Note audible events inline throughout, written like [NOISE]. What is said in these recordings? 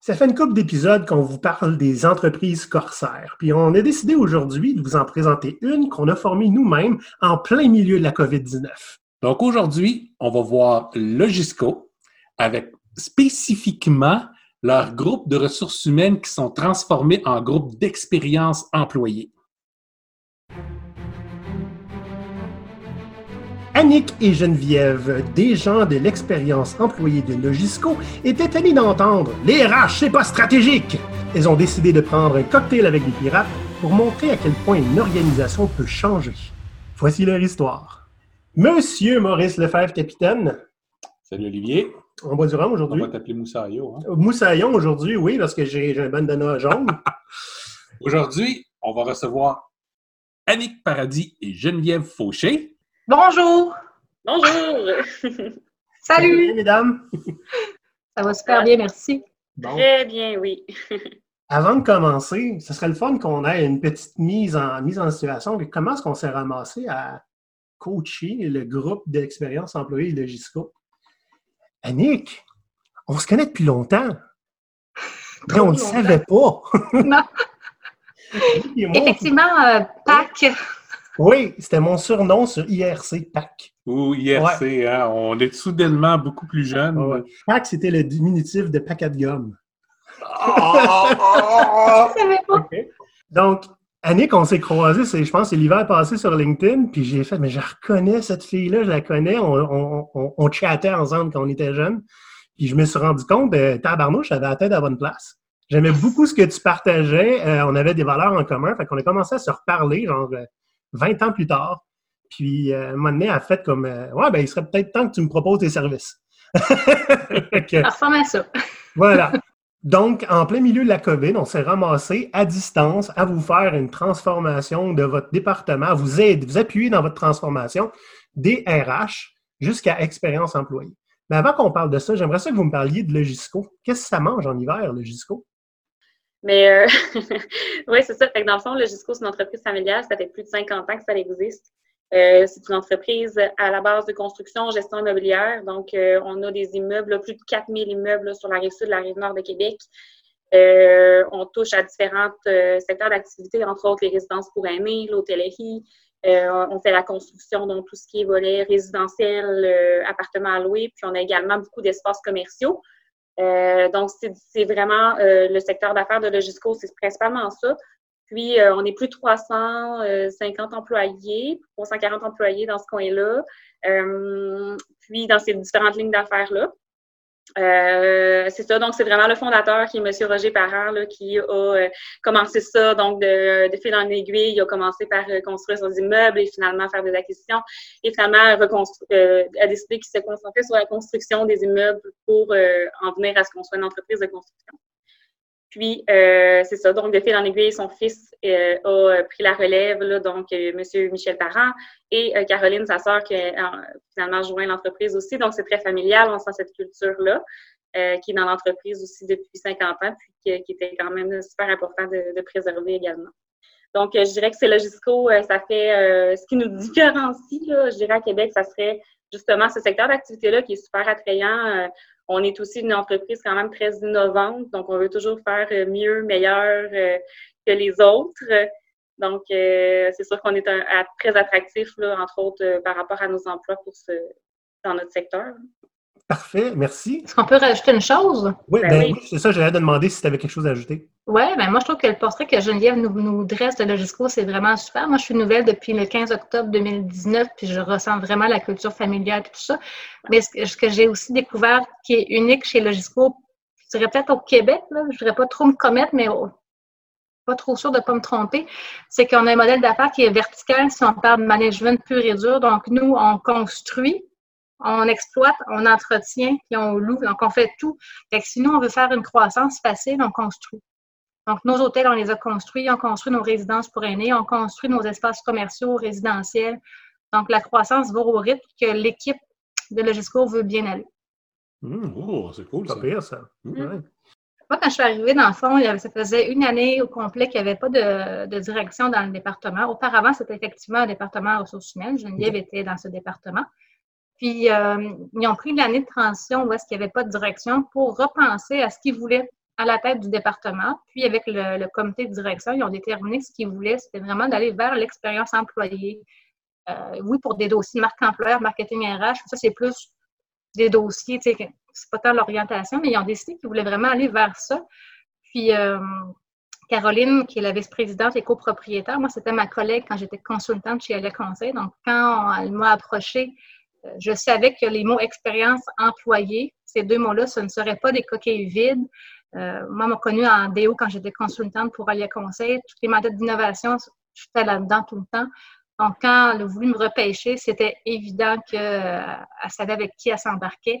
Ça fait une couple d'épisodes qu'on vous parle des entreprises corsaires. Puis on a décidé aujourd'hui de vous en présenter une qu'on a formée nous-mêmes en plein milieu de la COVID-19. Donc aujourd'hui, on va voir Logisco avec spécifiquement leur groupe de ressources humaines qui sont transformés en groupe d'expérience employée. Annick et Geneviève, des gens de l'expérience employée de Logisco, étaient étonnés d'entendre Les RH, c'est pas stratégique! Ils ont décidé de prendre un cocktail avec des pirates pour montrer à quel point une organisation peut changer. Voici leur histoire. Monsieur Maurice Lefebvre, capitaine. Salut Olivier. On boit du rhum aujourd'hui? On va t'appeler Moussaillon. Hein? Moussaillon aujourd'hui, oui, parce que j'ai un bandana jaune. [LAUGHS] aujourd'hui, on va recevoir Annick Paradis et Geneviève Fauché. Bonjour! Bonjour! [LAUGHS] Salut! mesdames! [LAUGHS] Ça va super bien, merci. Très bien, oui. [LAUGHS] Avant de commencer, ce serait le fun qu'on ait une petite mise en, mise en situation. Comment est-ce qu'on s'est ramassé à coacher le groupe d'expérience employée Logisco? Annick, on se connaît depuis longtemps. Mais on ne le savait pas. non. Effectivement, euh, Pâques. Oui, c'était mon surnom sur IRC, PAC. Ou IRC, hein? on est soudainement beaucoup plus jeunes. PAC, c'était le diminutif de paquet de gomme. [LAUGHS] Donc, Annick, on s'est croisés, je pense, c'est l'hiver passé sur LinkedIn, puis j'ai fait, mais je reconnais cette fille-là, je la connais, on, on, chattait ensemble quand on était jeunes, puis je me suis rendu compte, euh, tabarnouche, j'avais la tête à bonne place. J'aimais beaucoup ce que tu partageais, euh, on avait des valeurs en commun, fait qu'on a commencé à se reparler, genre, euh, 20 ans plus tard. Puis, euh, un moment donné, elle a fait comme euh, Ouais, ben, il serait peut-être temps que tu me proposes tes services. [LAUGHS] ça ressemble à ça. voilà. Donc, en plein milieu de la COVID, on s'est ramassé à distance à vous faire une transformation de votre département, à vous aider, vous appuyer dans votre transformation des RH jusqu'à expérience employée. Mais avant qu'on parle de ça, j'aimerais ça que vous me parliez de Logisco. Qu'est-ce que ça mange en hiver, Logisco? Mais euh, [LAUGHS] oui, c'est ça. Dans le fond, le Gisco, c'est une entreprise familiale. Ça fait plus de 50 ans que ça existe. Euh, c'est une entreprise à la base de construction, gestion immobilière. Donc, euh, on a des immeubles, plus de 4000 immeubles sur la rive sud, la rive nord de Québec. On touche à différents secteurs d'activité, entre autres les résidences pour aînés, l'hôtellerie. on fait la construction, donc tout ce qui est volet résidentiel, appartements à louer. Puis, on a également beaucoup d'espaces commerciaux. Euh, donc, c'est vraiment euh, le secteur d'affaires de Logisco, c'est principalement ça. Puis, euh, on est plus de 350 employés, 340 employés dans ce coin-là. puis, dans ces différentes lignes d'affaires-là. Euh, c'est ça, donc c'est vraiment le fondateur qui est M. Roger Parent là, qui a euh, commencé ça, donc de, de fil en aiguille, il a commencé par euh, construire ses immeubles et finalement faire des acquisitions et finalement a décidé qu'il se concentrait sur la construction des immeubles pour en venir à ce qu'on soit une entreprise de construction. Puis, euh, c'est ça. Donc, de fil en aiguille, son fils euh, a euh, pris la relève, là, donc euh, M. Michel Parent, et Caroline, sa sœur, qui a finalement joint l'entreprise aussi. Donc, c'est très familial, on sent cette culture-là, qui est dans l'entreprise aussi depuis 50 ans, puis qui, était quand même super important de, de préserver également. Donc, je dirais que c'est Logisco, ça fait ce qui nous différencie, là, je dirais à Québec, ça serait justement ce secteur d'activité-là qui est super attrayant on est aussi une entreprise quand même très innovante, donc on veut toujours faire euh, mieux, meilleur euh, que les autres. Donc, euh, c'est sûr qu'on est très attractif, là, entre autres, par rapport à nos emplois dans notre secteur. Parfait, merci. Est-ce qu'on peut rajouter une chose? Oui, ben, ben oui. c'est ça, j'allais te demander si tu avais quelque chose à ajouter. Oui, ben moi, je trouve que le portrait que Geneviève nous, nous dresse de Logisco, c'est vraiment super. Moi, je suis nouvelle depuis le 15 octobre 2019, puis je ressens vraiment la culture familiale et tout ça. Mais ce que, j'ai aussi découvert qui est unique chez Logisco, je dirais peut-être au Québec, là, je ne voudrais pas trop me commettre, mais pas trop sûr de ne pas me tromper, c'est qu'on a un modèle d'affaires qui est vertical si on parle de management pur et dur. Donc, nous, on construit on exploite, on entretient, puis on loue. Donc, on fait tout. Fait que sinon, on veut faire une croissance facile, on construit. Donc, nos hôtels, on les a construits, on construit nos résidences pour aînés, on construit nos espaces commerciaux, résidentiels. Donc, la croissance va au rythme que l'équipe de Logisco veut bien aller. Mmh, oh, c'est cool, ça. Pire, ça. Mmh. Moi, quand je suis arrivée, dans le fond, ça faisait une année au complet qu'il n'y avait pas de, direction dans le département. Auparavant, c'était effectivement un département ressources humaines. Geneviève était dans ce département. Puis, euh, ils ont pris l'année de transition où est-ce qu'il n'y avait pas de direction pour repenser à ce qu'ils voulaient à la tête du département. Puis, avec le, comité de direction, ils ont déterminé ce qu'ils voulaient, c'était vraiment d'aller vers l'expérience employée. Euh, oui, pour des dossiers marque employeur, marketing RH, ça, c'est plus des dossiers, tu sais, c'est pas tant l'orientation, mais ils ont décidé qu'ils voulaient vraiment aller vers ça. Puis, euh, Caroline, qui est la vice-présidente et copropriétaire, moi, c'était ma collègue quand j'étais consultante chez Elle Conseil. Donc, quand elle m'a approchée, je savais que les mots expérience employée, ces deux mots-là, ce ne seraient pas des coquilles vides. Euh, moi, m'a connue en DO quand j'étais consultante pour Alia Conseil. Toutes les mandats d'innovation, je fais là-dedans tout le temps. Donc, quand elle a voulu me repêcher, c'était évident qu'elle savait avec qui elle s'embarquait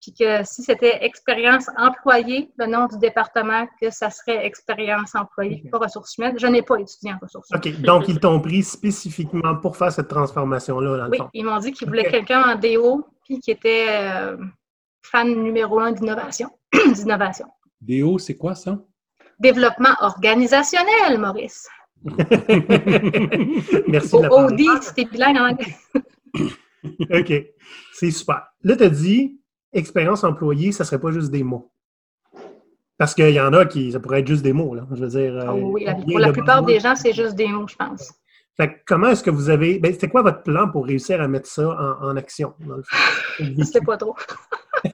puis que si c'était expérience employée, le nom du département, que ça serait expérience employée, pas ressources humaines. Je n'ai pas étudié en ressources humaines. OK. Donc, ils t'ont pris spécifiquement pour faire cette transformation-là, dans oui, ils m'ont dit qu'ils voulaient quelqu'un en DO, puis qui était euh, fan numéro un d'innovation. [CLEARS THROAT] d'innovation. DO, c'est quoi ça? Développement organisationnel, Maurice. [LAUGHS] Merci de la OD, c'était bilingue en anglais. [LAUGHS] OK. C'est super. Là, tu as dit expérience employée, ça serait pas juste des mots. Parce qu'il y en a qui, ça pourrait être juste des mots, là. Je veux dire. Euh, oh oui, pour la plupart des gens, c'est juste des mots, je pense. Fait comment est-ce que vous avez. Ben, c'était quoi votre plan pour réussir à mettre ça en, action, dans le Je sais [LAUGHS] pas trop. [LAUGHS]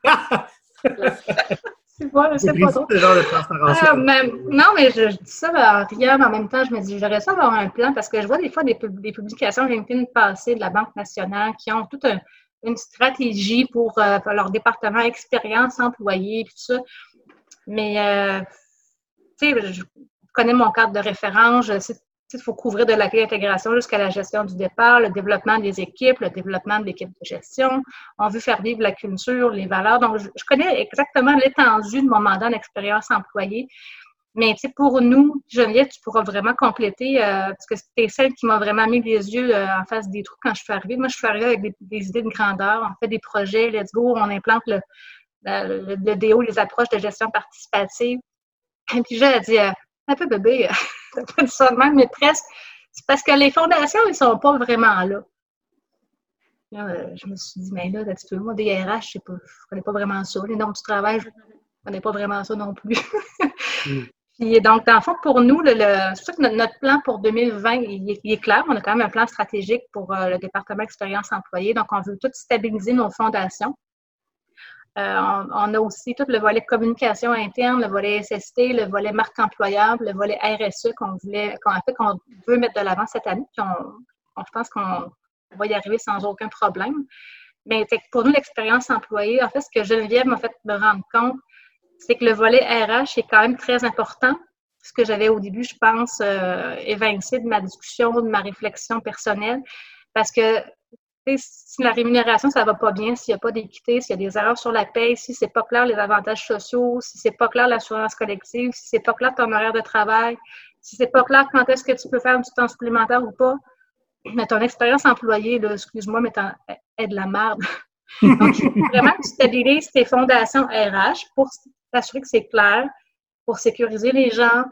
c'est pas, c'est pas trop. Genre de ah, non, mais je, dis ça à rien, mais en même temps, je me dis, j'aurais ça avoir un plan parce que je vois des fois des, des publications LinkedIn passées de la Banque nationale qui ont tout un une stratégie pour, euh, leur département expérience employée, tout ça. Mais, euh, tu sais, je connais mon cadre de référence. Il faut couvrir de l'accueil intégration jusqu'à la gestion du départ, le développement des équipes, le développement de l'équipe de gestion. On veut faire vivre la culture, les valeurs. Donc, je, je connais exactement l'étendue de mon mandat d'expérience employée. Mais pour nous, Geneviève, tu pourras vraiment compléter, euh, parce que c'était celle qui m'a vraiment mis les yeux euh, en face des trous quand je suis arrivée. Moi, je suis arrivée avec des, idées de grandeur. On fait des projets, let's go, on implante le, le, DO, les approches de gestion participative. Et puis, j'ai dit, euh, un peu bébé, t'as pas ça de même, mais presque. C'est parce que les fondations, ils sont pas vraiment là. je me suis dit, mais là, un petit peu, moi, des RH, je sais je connais pas vraiment ça. Les normes du travail, je connais pas vraiment ça non plus. [LAUGHS] Mm. Puis donc, dans le fond, pour nous, c'est sûr que notre, plan pour 2020, il est, clair. On a quand même un plan stratégique pour euh, le département expérience employée. Donc, on veut tout stabiliser nos fondations. Euh, on, a aussi tout le volet communication interne, le volet SST, le volet marque employable, le volet RSE qu'on voulait, qu'on fait, qu'on veut mettre de l'avant cette année. Puis on, je pense qu'on va y arriver sans aucun problème. Mais pour nous, l'expérience employée, en fait, ce que Geneviève m'a fait me rendre compte, c'est que le volet RH est quand même très important. Ce que j'avais au début, je pense, euh, évincé de ma discussion, de ma réflexion personnelle. Parce que si la rémunération, ça va pas bien, s'il n'y a pas d'équité, s'il y a des erreurs sur la paie, si c'est pas clair les avantages sociaux, si c'est pas clair l'assurance collective, si c'est pas clair ton horaire de travail, si c'est pas clair quand est-ce que tu peux faire du temps supplémentaire ou pas, mais ton expérience employée, excuse-moi, mais est de la merde. [LAUGHS] Donc, il faut vraiment que tu stabilises tes fondations RH pour s'assurer que c'est clair, pour sécuriser les gens.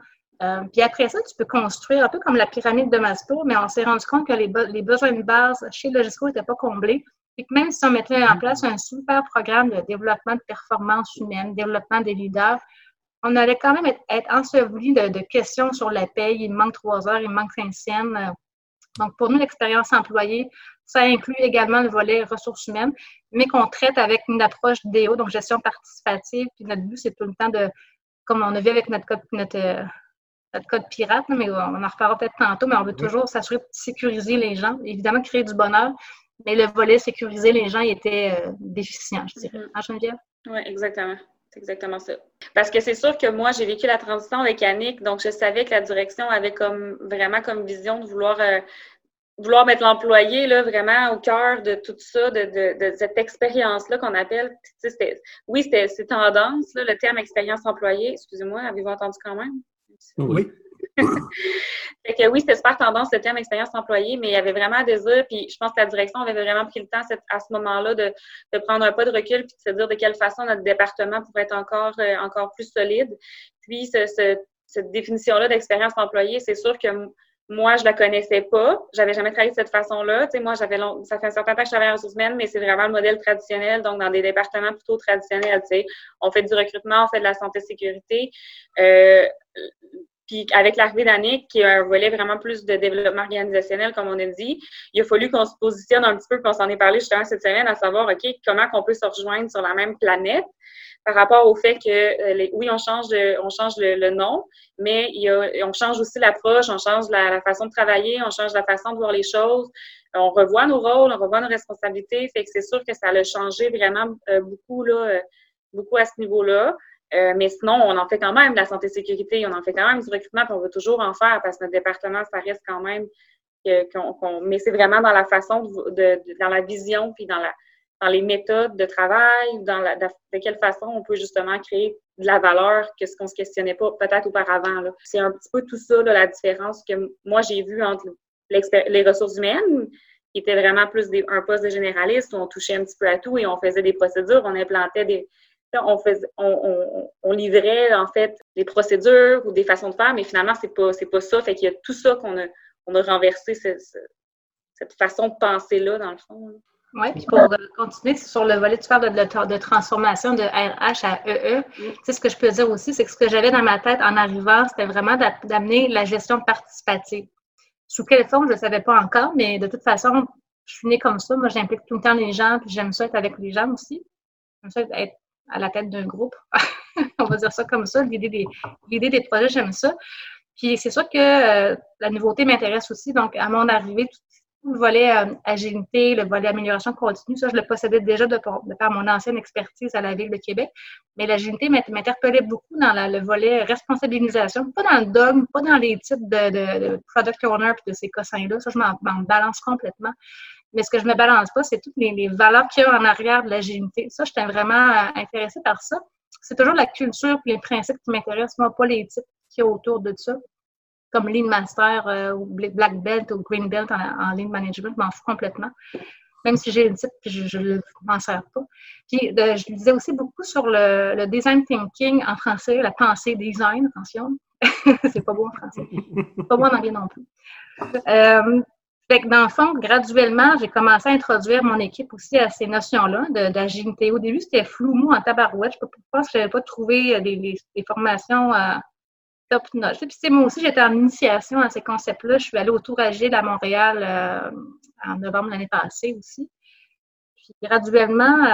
Euh, puis après ça, tu peux construire un peu comme la pyramide de Maslow, mais on s'est rendu compte que les, besoins de base chez Logisco n'étaient pas comblés. Et que même si on mettait en place un super programme de développement de performance humaine, développement des leaders, on allait quand même être, enseveli de, questions sur la paye. Il manque trois heures, il manque cinq cents. Donc, pour nous, l'expérience employée, ça inclut également le volet ressources humaines, mais qu'on traite avec une approche DO, donc gestion participative. Puis notre but, c'est tout le temps de, comme on a vu avec notre code, notre, euh, code pirate, mais on en reparlera peut-être tantôt, mais on veut toujours s'assurer de sécuriser les gens, évidemment créer du bonheur, mais le volet sécuriser les gens était euh, déficient, je dirais. Hein, Geneviève? Oui, exactement. C'est exactement ça. Parce que c'est sûr que moi, j'ai vécu la transition avec Annick, donc je savais que la direction avait comme vraiment comme vision de vouloir euh, vouloir mettre l'employé là vraiment au cœur de tout ça, de, de, de cette expérience-là qu'on appelle. Oui, c'est tendance, là, le terme expérience employée. Excusez-moi, avez-vous entendu quand même? Oui. [LAUGHS] fait que oui, c'était super tendance, le terme expérience employée, mais il y avait vraiment un désir, puis je pense que la direction avait vraiment pris le temps à ce moment-là de, de, prendre un pas de recul puis de se dire de quelle façon notre département pourrait être encore, euh, encore plus solide. Puis ce, cette définition-là d'expérience employée, c'est sûr que moi, je la connaissais pas. J'avais jamais travaillé de cette façon-là. Tu sais, moi, j'avais ça fait un certain temps que je travaille en ressources humaines, mais c'est vraiment le modèle traditionnel, donc dans des départements plutôt traditionnels. Tu sais, on fait du recrutement, on fait de la santé-sécurité. Euh, puis avec l'arrivée d'Annick, qui a un volet vraiment plus de développement organisationnel, comme on a dit, il a fallu qu'on se positionne un petit peu, qu'on s'en ait parlé justement cette semaine, à savoir, OK, comment qu'on peut se rejoindre sur la même planète? Par rapport au fait que, euh, oui, on change, on change le, nom, mais il y a, on change aussi l'approche, on change la, façon de travailler, on change la façon de voir les choses, on revoit nos rôles, on revoit nos responsabilités, fait que c'est sûr que ça a changé vraiment euh, beaucoup, là, euh, beaucoup à ce niveau-là. Euh, mais sinon, on en fait quand même de la santé-sécurité, on en fait quand même du recrutement, puis on veut toujours en faire parce que notre département, ça reste quand même qu'on. mais c'est vraiment dans la façon, de, dans la vision, puis dans, la, dans les méthodes de travail, dans de, quelle façon on peut justement créer de la valeur que ce qu'on se questionnait pas peut-être auparavant. C'est un petit peu tout ça, la différence que moi j'ai vue entre les ressources humaines, qui était vraiment plus un poste de généraliste où on touchait un petit peu à tout et on faisait des procédures, on implantait des, on, faisait, on, livrait en fait des procédures ou des façons de faire, mais finalement, c'est pas, pas ça. Fait qu'il y a tout ça qu'on a, on a renversé, cette façon de penser-là, dans le fond. Oui, puis pour continuer sur le volet, tu parles de, de, transformation de RH à EE. E. Tu sais, ce que je peux dire aussi, c'est que ce que j'avais dans ma tête en arrivant, c'était vraiment d'amener la gestion participative. Sous quelle forme, je ne savais pas encore, mais de toute façon, je suis née comme ça. Moi, j'implique tout le temps les gens, puis j'aime ça être avec les gens aussi. J'aime ça être à la tête d'un groupe. [LAUGHS] On va dire ça comme ça. L'idée des, des projets, j'aime ça. Puis c'est sûr que euh, la nouveauté m'intéresse aussi. Donc, à mon arrivée, tout, le volet euh, agilité, le volet amélioration continue, ça, je le possédais déjà de, par mon ancienne expertise à la Ville de Québec. Mais l'agilité m'interpellait beaucoup dans le volet responsabilisation, pas dans le dogme, pas dans les types de, product owner et de ces cossins-là. Ça, je m'en balance complètement. Mais ce que je me balance pas, c'est toutes les, valeurs qu'il y a en arrière de l'agilité. Ça, j'étais vraiment euh, intéressée par ça. C'est toujours la culture et les principes qui m'intéressent, moi, pas les types qu'il y a autour de ça. Comme Lean Master euh, ou Black Belt ou Green Belt en, Lean Management, je m'en fous complètement. Même si j'ai le titre, je ne m'en sers pas. Puis je disais aussi beaucoup sur le, design thinking en français, la pensée design, attention. [LAUGHS] c'est pas beau en français. pas beau en anglais non plus. Euh, fait que dans le fond, graduellement, j'ai commencé à introduire mon équipe aussi à ces notions-là d'agilité. Au début, c'était flou, moi, en tabarouette. Je pense que je n'avais pas trouvé euh, des, formations euh, Puis, moi aussi, j'étais en initiation à ces concepts-là. Je suis allée au Tour Agile à Montréal euh, en novembre l'année passée aussi. Puis graduellement,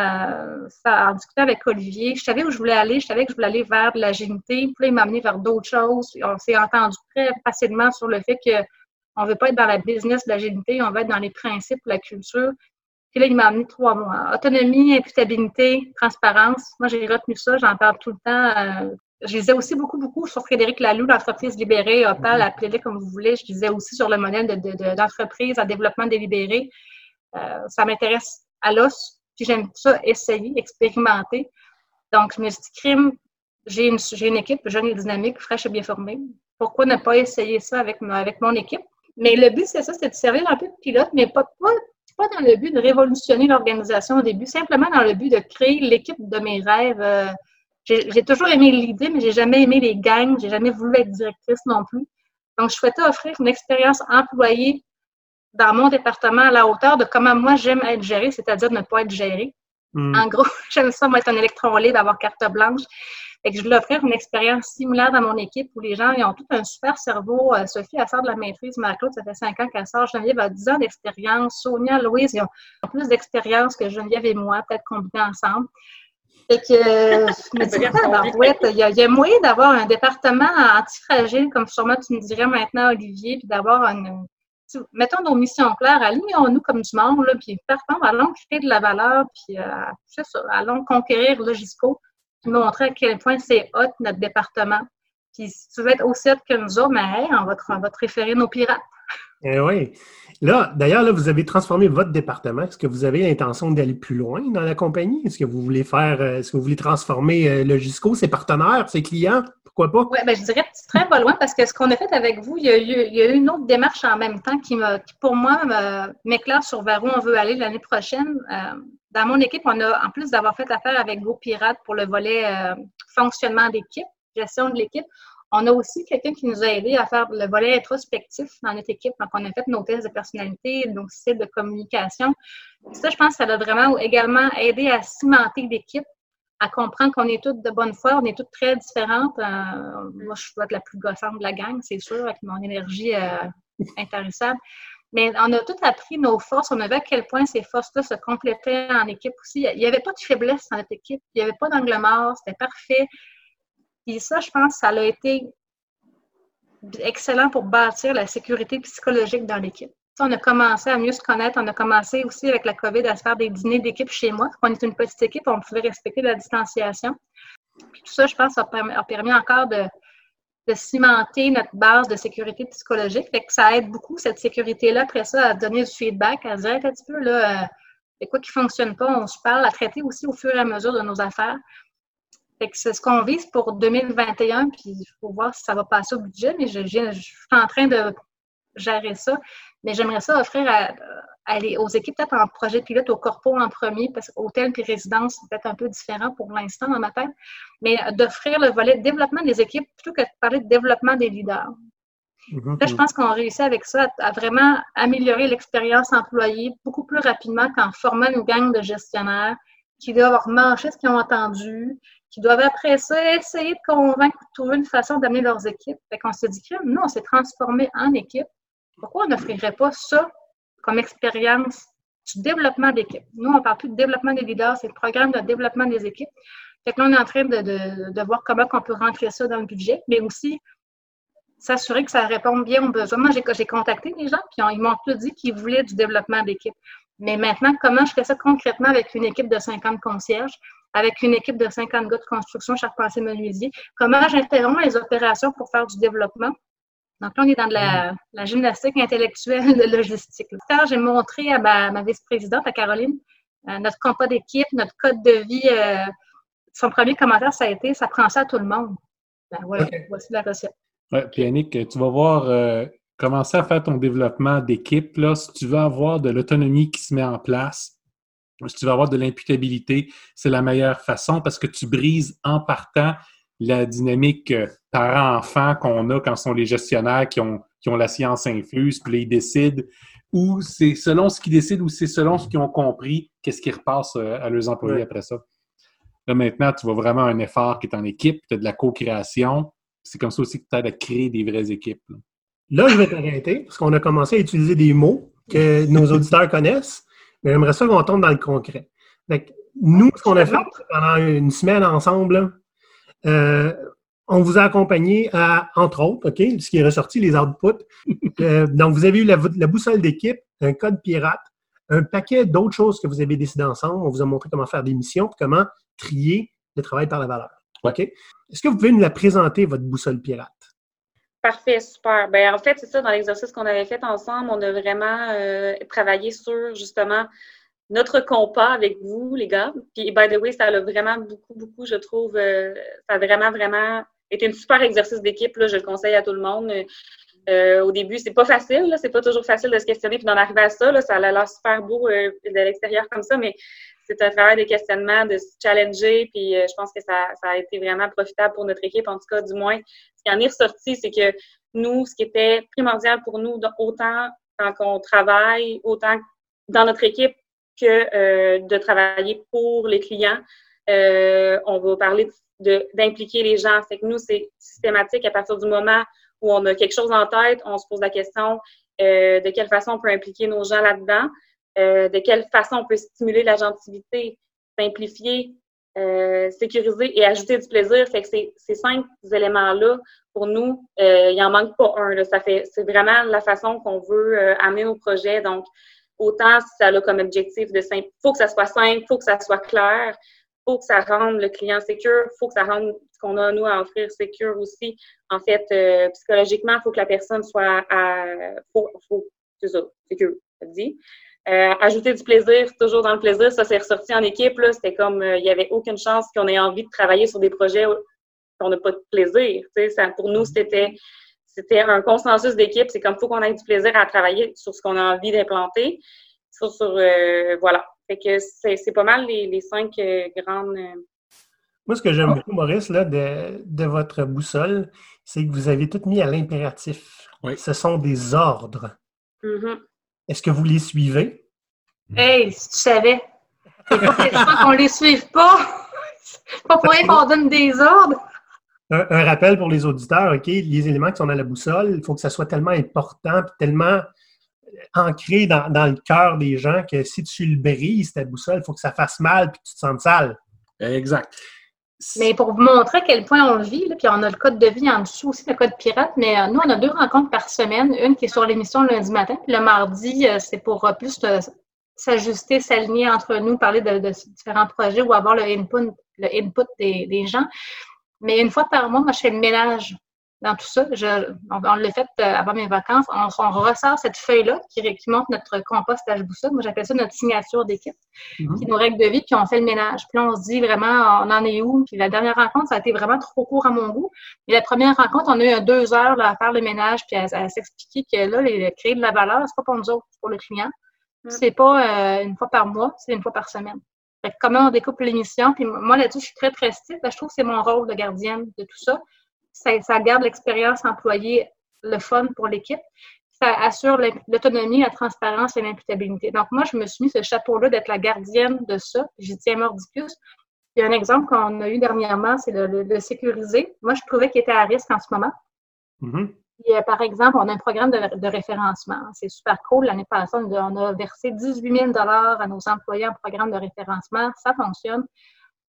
ça, en discutant avec Olivier, je savais où je voulais aller, je savais que je voulais aller vers de l'agilité. Puis là, il m'a amené vers d'autres choses. On s'est entendu très facilement sur le fait que on ne veut pas être dans la business de l'agilité, on veut être dans les principes, la culture. Puis là, il m'a amené trois mois. Autonomie, imputabilité, transparence. Moi, j'ai retenu ça, j'en parle tout le temps. Euh, je lisais aussi beaucoup, beaucoup sur Frédéric Laloux, l'entreprise libérée, Opal, appelez-le comme vous voulez. Je lisais aussi sur le modèle d'entreprise de, à développement délibéré. Euh, ça m'intéresse à l'os. Puis j'aime ça essayer, expérimenter. Donc, je me suis dit, crime, j'ai une, une, équipe jeune et dynamique, fraîche et bien formée. Pourquoi ne pas essayer ça avec, avec mon équipe? Mais le but, c'est ça, c'est de servir un peu de pilote, mais pas, pas, pas dans le but de révolutionner l'organisation au début, simplement dans le but de créer l'équipe de mes rêves. Euh, j'ai toujours aimé l'idée, mais j'ai jamais aimé les gangs, j'ai jamais voulu être directrice non plus. Donc, je souhaitais offrir une expérience employée dans mon département à la hauteur de comment moi j'aime être gérée, c'est-à-dire ne pas être gérée. Hmm. En gros, [LAUGHS] j'aime ça, moi, être un électron libre, avoir carte blanche. Et que je voulais offrir une expérience similaire dans mon équipe où les gens ils ont tout un super cerveau. Euh, Sophie, elle sort de la maîtrise. Marie-Claude, ça fait cinq ans qu'elle sort. Geneviève a dix ans d'expérience. Sonia, Louise, ils ont plus d'expérience que Geneviève et moi, peut-être combinés ensemble. Et que je me dis, il y, a, il y a moyen d'avoir un département antifragile, comme sûrement tu me dirais maintenant, Olivier, puis d'avoir une, mettons nos missions claires, alignons-nous comme du monde, là, puis partons, allons créer de la valeur, puis euh, allons conquérir Logisco, puis montrer à quel point c'est hot notre département. Puis si tu veux être aussi hot que nous autres, mais on, va te, on va te référer nos pirates. Eh oui. Là, d'ailleurs, là, vous avez transformé votre département. Est-ce que vous avez l'intention d'aller plus loin dans la compagnie? Est-ce que vous voulez faire, euh, est-ce que vous voulez transformer euh, Logisco, ses partenaires, ses clients? Pourquoi pas? Oui, ben, je dirais très pas loin parce que ce qu'on a fait avec vous, il y, a eu, une autre démarche en même temps qui, qui pour moi, m'éclaire sur vers où on veut aller l'année prochaine. Euh, dans mon équipe, on a, en plus d'avoir fait affaire avec GoPirate pour le volet fonctionnement d'équipe, gestion de l'équipe, On a aussi quelqu'un qui nous a aidé à faire le volet introspectif dans notre équipe. Donc, on a fait nos tests de personnalité, nos styles de communication. Ça, je pense que ça a vraiment également aidé à cimenter l'équipe, à comprendre qu'on est toutes de bonne foi, on est toutes très différentes. Euh, moi, je dois être la plus gossante de la gang, c'est sûr, avec mon énergie euh. Mais on a tout appris nos forces. On a vu à quel point ces forces-là se complétaient en équipe aussi. Il n'y avait pas de faiblesse dans notre équipe. Il n'y avait pas d'angle mort. C'était parfait. Puis ça, je pense, ça a été excellent pour bâtir la sécurité psychologique dans l'équipe. On a commencé à mieux se connaître. On a commencé aussi avec la COVID à se faire des dîners d'équipe chez moi. On est une petite équipe, on pouvait respecter la distanciation. Puis tout ça, je pense, a permis encore de, de cimenter notre base de sécurité psychologique. Fait que ça aide beaucoup, cette sécurité-là, après ça, à donner du feedback, à dire un petit peu, là, euh, quoi qui ne fonctionne pas, on se parle, à traiter aussi au fur et à mesure de nos affaires. C'est ce qu'on vise pour 2021, puis il faut voir si ça va passer au budget, mais je, je suis en train de gérer ça. Mais j'aimerais ça offrir à, aux équipes peut-être en projet pilote, au corpo en premier, parce qu'hôtel puis résidence, c'est peut-être un peu différent pour l'instant dans ma tête, mais d'offrir le volet développement des équipes plutôt que de parler de développement des leaders. Là, je pense qu'on réussit avec ça à, vraiment améliorer l'expérience employée beaucoup plus rapidement qu'en formant une gang de gestionnaires qui doivent avoir mangé ce qu'ils ont entendu, qui doivent après ça essayer de convaincre, de trouver une façon d'amener leurs équipes. Fait qu'on s'est dit que nous, on s'est transformé en équipe. Pourquoi on n'offrirait pas ça comme expérience du développement d'équipe? Nous, on ne parle plus de développement des leaders, c'est le programme de développement des équipes. Fait que là, on est en train de, voir comment on peut rentrer ça dans le budget, mais aussi s'assurer que ça répond bien aux besoins. Moi, j'ai contacté les gens, puis ils m'ont tous dit qu'ils voulaient du développement d'équipe. Mais maintenant, comment je fais ça concrètement avec une équipe de 50 concierges, avec une équipe de 50 gars de construction, charpentier menuisier? Comment j'interromps les opérations pour faire du développement? Donc là, on est dans de la, gymnastique intellectuelle de logistique. J'ai montré à ma, vice-présidente, à Caroline, euh, notre compas d'équipe, notre code de vie. Euh, son premier commentaire, ça a été ça prend ça à tout le monde. Ben, voilà, voici la recette. Oui, puis Yannick, tu vas voir euh, commencer à faire ton développement d'équipe. Là, si tu veux avoir de l'autonomie qui se met en place, si tu veux avoir de l'imputabilité, c'est la meilleure façon parce que tu brises en partant la dynamique euh, parent-enfant qu'on a quand ce sont les gestionnaires qui ont, qui ont la science infuse, puis là, ils décident, ou c'est selon ce qu'ils décident, ou c'est selon ce qu'ils ont compris, qu'est-ce qui repasse euh, à leurs employés après ça. Là, maintenant, tu vois vraiment un effort qui est en équipe, tu as de la co-création. C'est comme ça aussi que tu as à créer des vraies équipes. Là. je vais t'arrêter, parce qu'on a commencé à utiliser des mots que nos auditeurs connaissent, mais j'aimerais ça qu'on tombe dans le concret. nous, ce qu'on a fait pendant une semaine ensemble, euh, on vous a accompagné à, entre autres, ce qui est ressorti, les outputs. [LAUGHS] Euh, donc, vous avez eu la, boussole d'équipe, un code pirate, un paquet d'autres choses que vous avez décidé ensemble. On vous a montré comment faire des missions, comment trier le travail par la valeur. Est-ce que vous pouvez nous la présenter, votre boussole pirate? Parfait, super. Ben, en fait, c'est ça, dans l'exercice qu'on avait fait ensemble, on a vraiment euh, travaillé sur justement notre compas avec vous, les gars. Puis, by the way, ça a vraiment beaucoup, beaucoup, je trouve, euh, ça a vraiment, vraiment été un super exercice d'équipe. Je le conseille à tout le monde. Euh, au début, c'est pas facile, c'est pas toujours facile de se questionner puis d'en arriver à ça. Là, ça a l'air super beau de l'extérieur comme ça, mais c'est un travail de questionnement, de se challenger, puis je pense que ça, a été vraiment profitable pour notre équipe, en tout cas, du moins. Ce qui en est ressorti, c'est que nous, ce qui était primordial pour nous, autant quand on travaille, autant dans notre équipe, que euh, de travailler pour les clients. Euh, on va parler d'impliquer les gens. C'est que nous, c'est systématique à partir du moment où on a quelque chose en tête, on se pose la question euh, de quelle façon on peut impliquer nos gens là-dedans, de quelle façon on peut stimuler la gentilité, simplifier, sécuriser et ajouter du plaisir. Fait que ces, cinq éléments-là, pour nous, il n'y en manque pas un. Ça fait, c'est vraiment la façon qu'on veut amener nos projets. Donc, autant si ça a comme objectif de simple. Il faut que ça soit simple, il faut que ça soit clair, il faut que ça rende le client sécure, il faut que ça rende ce qu'on a, nous, à offrir sécure aussi. En fait, euh, psychologiquement, il faut que la personne soit à. Faut, faut, c'est ça, sécure, ça dit. Euh, ajouter du plaisir, toujours dans le plaisir, ça s'est ressorti en équipe. Là, c'était comme euh, il n'y avait aucune chance qu'on ait envie de travailler sur des projets qu'on n'a pas de plaisir. Ça, pour nous, c'était c'était un consensus d'équipe. C'est comme il faut qu'on ait du plaisir à travailler sur ce qu'on a envie d'implanter. Sur, sur euh, voilà. Fait que c'est pas mal les, cinq euh, grandes. Moi, ce que j'aime beaucoup, Maurice, là, de, de votre boussole, c'est que vous avez tout mis à l'impératif. Oui. Ce sont des ordres. Mhm. Est-ce que vous les suivez? Hey, si tu savais. C'est pas question qu'on les suive pas. C'est pas pour rien qu'on donne des ordres. Un, un rappel pour les auditeurs, OK? Les éléments qui sont dans la boussole, il faut que ça soit tellement important puis tellement ancré dans, dans le cœur des gens que si tu le brises, ta boussole, il faut que ça fasse mal puis que tu te sentes sale. Exact. Mais pour vous montrer à quel point on le vit, là, puis on a le code de vie en dessous aussi, le code pirate, mais euh, nous, on a deux rencontres par semaine. Une qui est sur l'émission lundi matin, puis le mardi, euh, c'est pour euh, plus s'ajuster, s'aligner entre nous, parler de, différents projets ou avoir le input, le input des, des gens. Mais une fois par mois, moi, je fais le ménage dans tout ça. Je, on on l'a fait euh, avant mes vacances. On, on ressort cette feuille-là qui, qui montre notre compostage boussole. Moi, j'appelle ça notre signature d'équipe, Mhm. qui nos règles de vie, puis on fait le ménage. Puis là, on se dit vraiment, on en est où? Puis la dernière rencontre, ça a été vraiment trop court à mon goût. Et la première rencontre, on a eu deux heures là, à faire le ménage, puis à, à s'expliquer que là, les, créer de la valeur, c'est pas pour nous autres, c'est pour le client. Mm. C'est pas euh, une fois par mois, c'est une fois par semaine. Fait que comment on découpe l'émission, puis moi là-dessus, je suis très, très stricte. Je trouve que c'est mon rôle de gardienne de tout ça. Ça, ça garde l'expérience employée, le fun pour l'équipe. Ça assure l'autonomie, la transparence et l'imputabilité. Donc, moi, je me suis mis ce chapeau-là d'être la gardienne de ça. J'y tiens mordicus. Il y a un exemple qu'on a eu dernièrement, c'est le, le, le sécuriser. Moi, je trouvais qu'il était à risque en ce moment. Mhm. Puis, euh, par exemple, on a un programme de, de référencement. C'est super cool. L'année passée, on a, on a versé 18 000 à nos employés en programme de référencement. Ça fonctionne.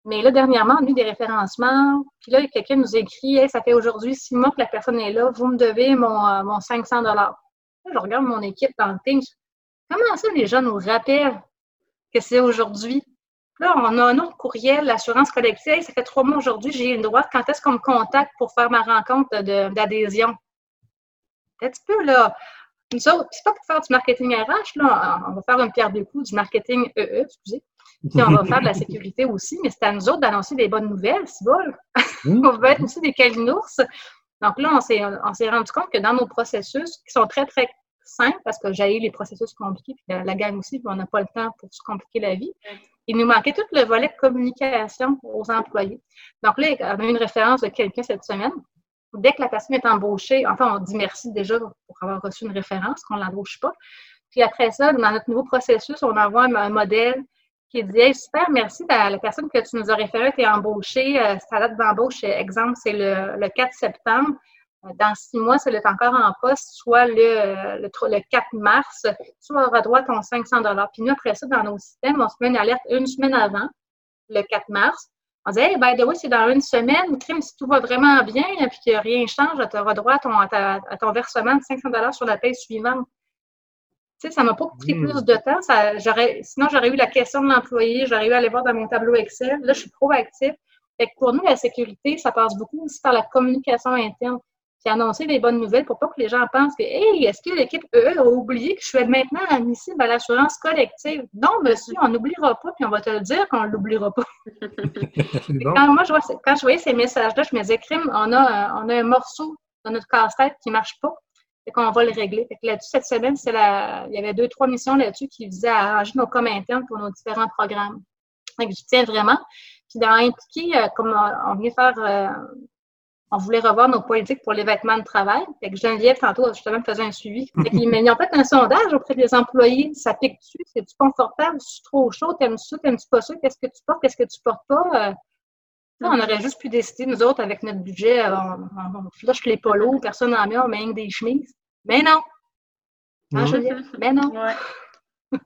Mais là, dernièrement, on a eu des référencements. Puis là, quelqu'un nous écrit hey, ça fait aujourd'hui six mois que la personne est là, vous me devez mon, euh, mon 500 Là, je regarde mon équipe dans le Teams. Comment ça, les gens nous rappellent que c'est aujourd'hui? Là, on a un autre courriel, l'assurance collective. Hey, ça fait trois mois aujourd'hui, j'ai une droite. Quand est-ce qu'on me contacte pour faire ma rencontre de- d'adhésion? Un petit peu, là. Nous c'est pas pour faire du marketing RH, là. On va faire une pierre deux coups, du marketing EE, excusez. Puis on va [LAUGHS] faire de la sécurité aussi, mais c'est à nous autres d'annoncer des bonnes nouvelles, si bol. [LAUGHS] Mm. on veut être aussi des calinours. Donc là, on s'est, on s'est rendu compte que dans nos processus, qui sont très, très simples, parce que j'ai eu les processus compliqués, puis la, la gang aussi, puis on n'a pas le temps pour se compliquer la vie, il nous manquait tout le volet communication aux employés. Donc là, on a eu une référence de quelqu'un cette semaine. Dès que la personne est embauchée, enfin, on dit merci déjà pour avoir reçu une référence, qu'on ne l'embauche pas. Puis après ça, dans notre nouveau processus, on envoie un, un modèle qui hey, super, merci, la, la personne que tu nous as référée est embauchée. Euh, sa date d'embauche, exemple, c'est le, le 4 septembre. Euh, Dans six mois, si elle est encore en poste, soit le, le, tro- le 4 mars, tu auras droit à ton 500 Puis nous, après ça, dans nos systèmes, on se met une alerte une semaine avant, le 4 mars. On dit, hey, by the way, c'est dans une semaine, crime, si tout va vraiment bien, puis que rien change, tu auras droit à ton versement de 500 sur la paie suivante. Tu sais, ça m'a pas pris Mm. plus de temps. Ça, j'aurais, sinon, j'aurais eu la question de l'employé, j'aurais eu à aller voir dans mon tableau Excel. Là, je suis proactif. Fait que pour nous, la sécurité, ça passe beaucoup aussi par la communication interne. Puis annoncer les bonnes nouvelles pour pas que les gens pensent que, hey, est-ce que l'équipe EE a oublié que je suis maintenant admissible à l'assurance collective? Non, monsieur, on n'oubliera pas, puis on va te le dire qu'on l'oubliera pas. [LAUGHS] Quand, moi, je vois, quand je voyais ces messages-là, je me disais, crime, on a, un- on a un morceau dans notre casse-tête qui ne marche pas et qu'on va le régler. Fait que là-dessus, cette semaine, c'est la, il y avait deux, trois missions là-dessus qui visaient à arranger nos coms internes pour nos différents programmes. Fait que je tiens vraiment. Puis dans impliquer, euh, comme on, on vient faire, euh, on voulait revoir nos politiques pour les vêtements de travail. Fait que Geneviève, tantôt, justement, me faisait un suivi. Fait qu'ils [LAUGHS] mais ils ont fait un sondage auprès des employés. Ça pique-tu? C'est-tu confortable? C'est trop chaud? T'aimes-tu ça? T'aimes-tu pas ça? Qu'est-ce que tu portes? Qu'est-ce que tu portes pas? Euh, on aurait juste pu décider, nous autres, avec notre budget, euh, on, on, on flush les polos, personne n'en met, on met rien que des chemises. Mais non! Hein. Juliette? Mais non! Ouais.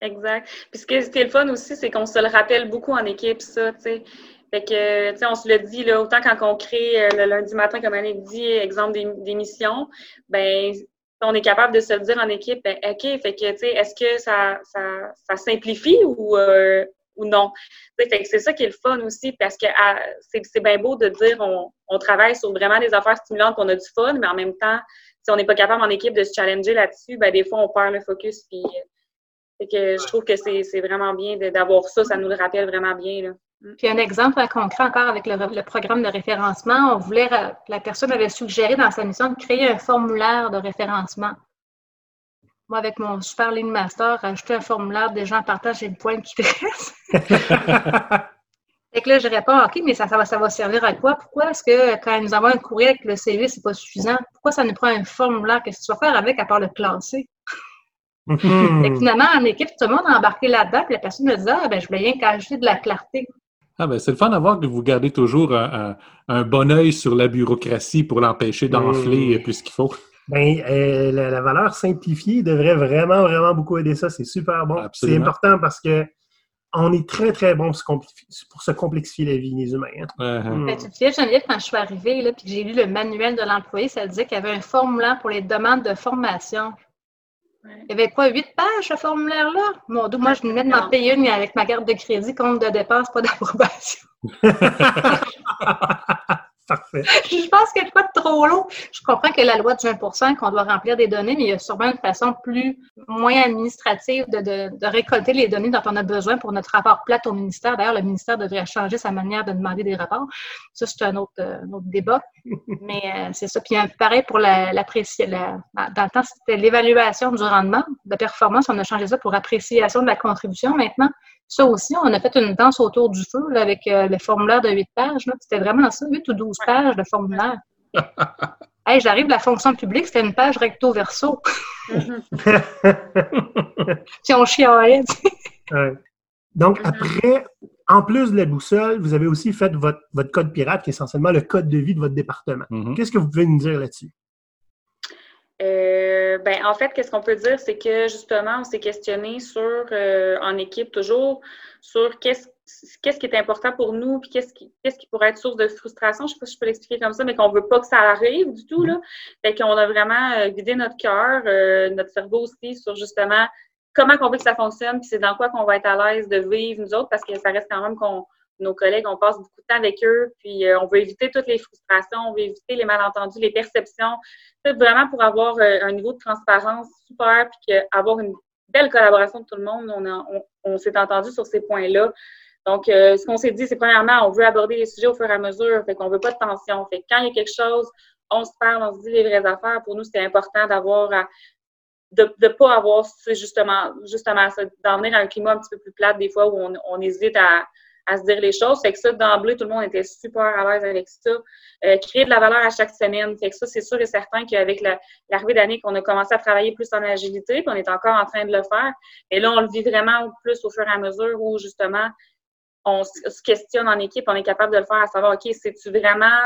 exact. Puis ce qui est, le fun aussi, c'est qu'on se le rappelle beaucoup en équipe, ça, tu sais. Fait que, tu sais, on se le dit, là, autant quand on crée euh, le lundi matin, comme Annick dit, exemple des, des missions, ben on est capable de se le dire en équipe, ben, OK, fait que, tu sais, est-ce que ça, ça, ça simplifie ou, euh, ou non? C'est ça qui est le fun aussi, parce que à- c'est bien beau de dire on, on travaille sur vraiment des affaires stimulantes, qu'on a du fun, mais en même temps, si on n'est pas capable en équipe de se challenger là-dessus, ben des fois, on perd le focus, euh, que je trouve que c'est vraiment bien d'avoir ça, ça nous le rappelle vraiment bien, là. Puis un exemple concret encore avec le, programme de référencement, on voulait, la personne avait suggéré dans sa mission de créer un formulaire de référencement. Moi, avec mon super ligne master, rajouter un formulaire en partant, j'ai le poil qui [LAUGHS] dresse. [LAUGHS] Fait que là, je réponds, OK, mais ça, ça, va, ça va servir à quoi? Pourquoi est-ce que quand nous envoient un courriel avec le CV, c'est pas suffisant? Pourquoi ça nous prend un formulaire? Qu'est-ce que tu vas faire avec à part le classer? Fait que finalement, en équipe, tout le monde a embarqué là-dedans, puis la personne me dit, ah, ben, je voulais rien qu'ajouter de la clarté. Ah ben, c'est le fun à voir que vous gardez toujours un, un- un bon œil sur la bureaucratie pour l'empêcher d'enfler Mm. plus qu'il faut. Ben, euh, la, la valeur simplifiée devrait vraiment, vraiment beaucoup aider ça. C'est super bon. C'est important parce que on est très, très bon pour se, compli- pour se complexifier la vie, les humains. hein. Ouais, Mm. Ben, tu te souviens, Geneviève, quand je suis arrivée, là, puis que j'ai lu le manuel de l'employé, ça disait qu'il y avait un formulaire pour les demandes de formation. Ouais. Il y avait quoi, huit pages, ce formulaire-là? Mon Dieu, moi, je venais de m'en payer une avec ma carte de crédit, compte de dépenses, pas d'approbation. [LAUGHS] [LAUGHS] Parfait. [LAUGHS] je pense qu'il y a quoi de trop long. Je comprends que la loi du 1% qu'on doit remplir des données, mais il y a sûrement une façon plus, moins administrative de, de- de récolter les données dont on a besoin pour notre rapport plate au ministère. D'ailleurs, le ministère devrait changer sa manière de demander des rapports. Ça, c'est un autre, euh, un autre débat. [LAUGHS] Mais euh, c'est ça. Puis pareil pour la, l'appréci- la- dans le temps, c'était l'évaluation du rendement de performance. On a changé ça pour appréciation de la contribution maintenant. Ça aussi, on a fait une danse autour du feu là, avec euh, le formulaire de 8 pages. C'était vraiment ça, 8 ou 12 pages de formulaire. [LAUGHS] hey, j'arrive de la fonction publique, c'était une page recto verso. Mhm. [LAUGHS] Puis on chialait. Ouais. Donc, Mhm. après, en plus de la boussole, vous avez aussi fait votre, votre code pirate, qui est essentiellement le code de vie de votre département. Mhm. Qu'est-ce que vous pouvez nous dire là-dessus? Euh, ben, en fait, qu'est-ce qu'on peut dire, c'est que justement, on s'est questionné sur, euh, en équipe toujours, sur qu'est-ce qu'est-ce qui est important pour nous, puis qu'est-ce qui, qu'est-ce qui pourrait être source de frustration. Je sais pas si je peux l'expliquer comme ça, mais qu'on veut pas que ça arrive du tout, là. Fait qu'on a vraiment euh, vidé notre cœur, euh, notre cerveau aussi, sur justement comment on veut que ça fonctionne, puis c'est dans quoi qu'on va être à l'aise de vivre, nous autres, parce que ça reste quand même qu'on nos collègues, on passe beaucoup de temps avec eux, puis euh, on veut éviter toutes les frustrations, on veut éviter les malentendus, les perceptions, vraiment pour avoir euh, un niveau de transparence super, puis que, avoir une belle collaboration de tout le monde. On, s'est entendu sur ces points-là. Donc, euh, ce qu'on s'est dit, c'est premièrement, on veut aborder les sujets au fur et à mesure, fait qu'on veut pas de tension. Fait que quand il y a quelque chose, on se parle, on se dit les vraies affaires. Pour nous, c'était important d'avoir de ne pas avoir justement justement ça, venir à un climat un petit peu plus plat des fois où on hésite à, à se dire les choses. Fait que ça, d'emblée, tout le monde était super à l'aise avec ça. Euh, créer de la valeur à chaque semaine. Fait que ça, c'est sûr et certain qu'avec la- l'arrivée d'année qu'on a commencé à travailler plus en agilité, puis on est encore en train de le faire. Et là, on le vit vraiment plus au fur et à mesure où justement on se questionne en équipe, on est capable de le faire à savoir, OK, c'est-tu vraiment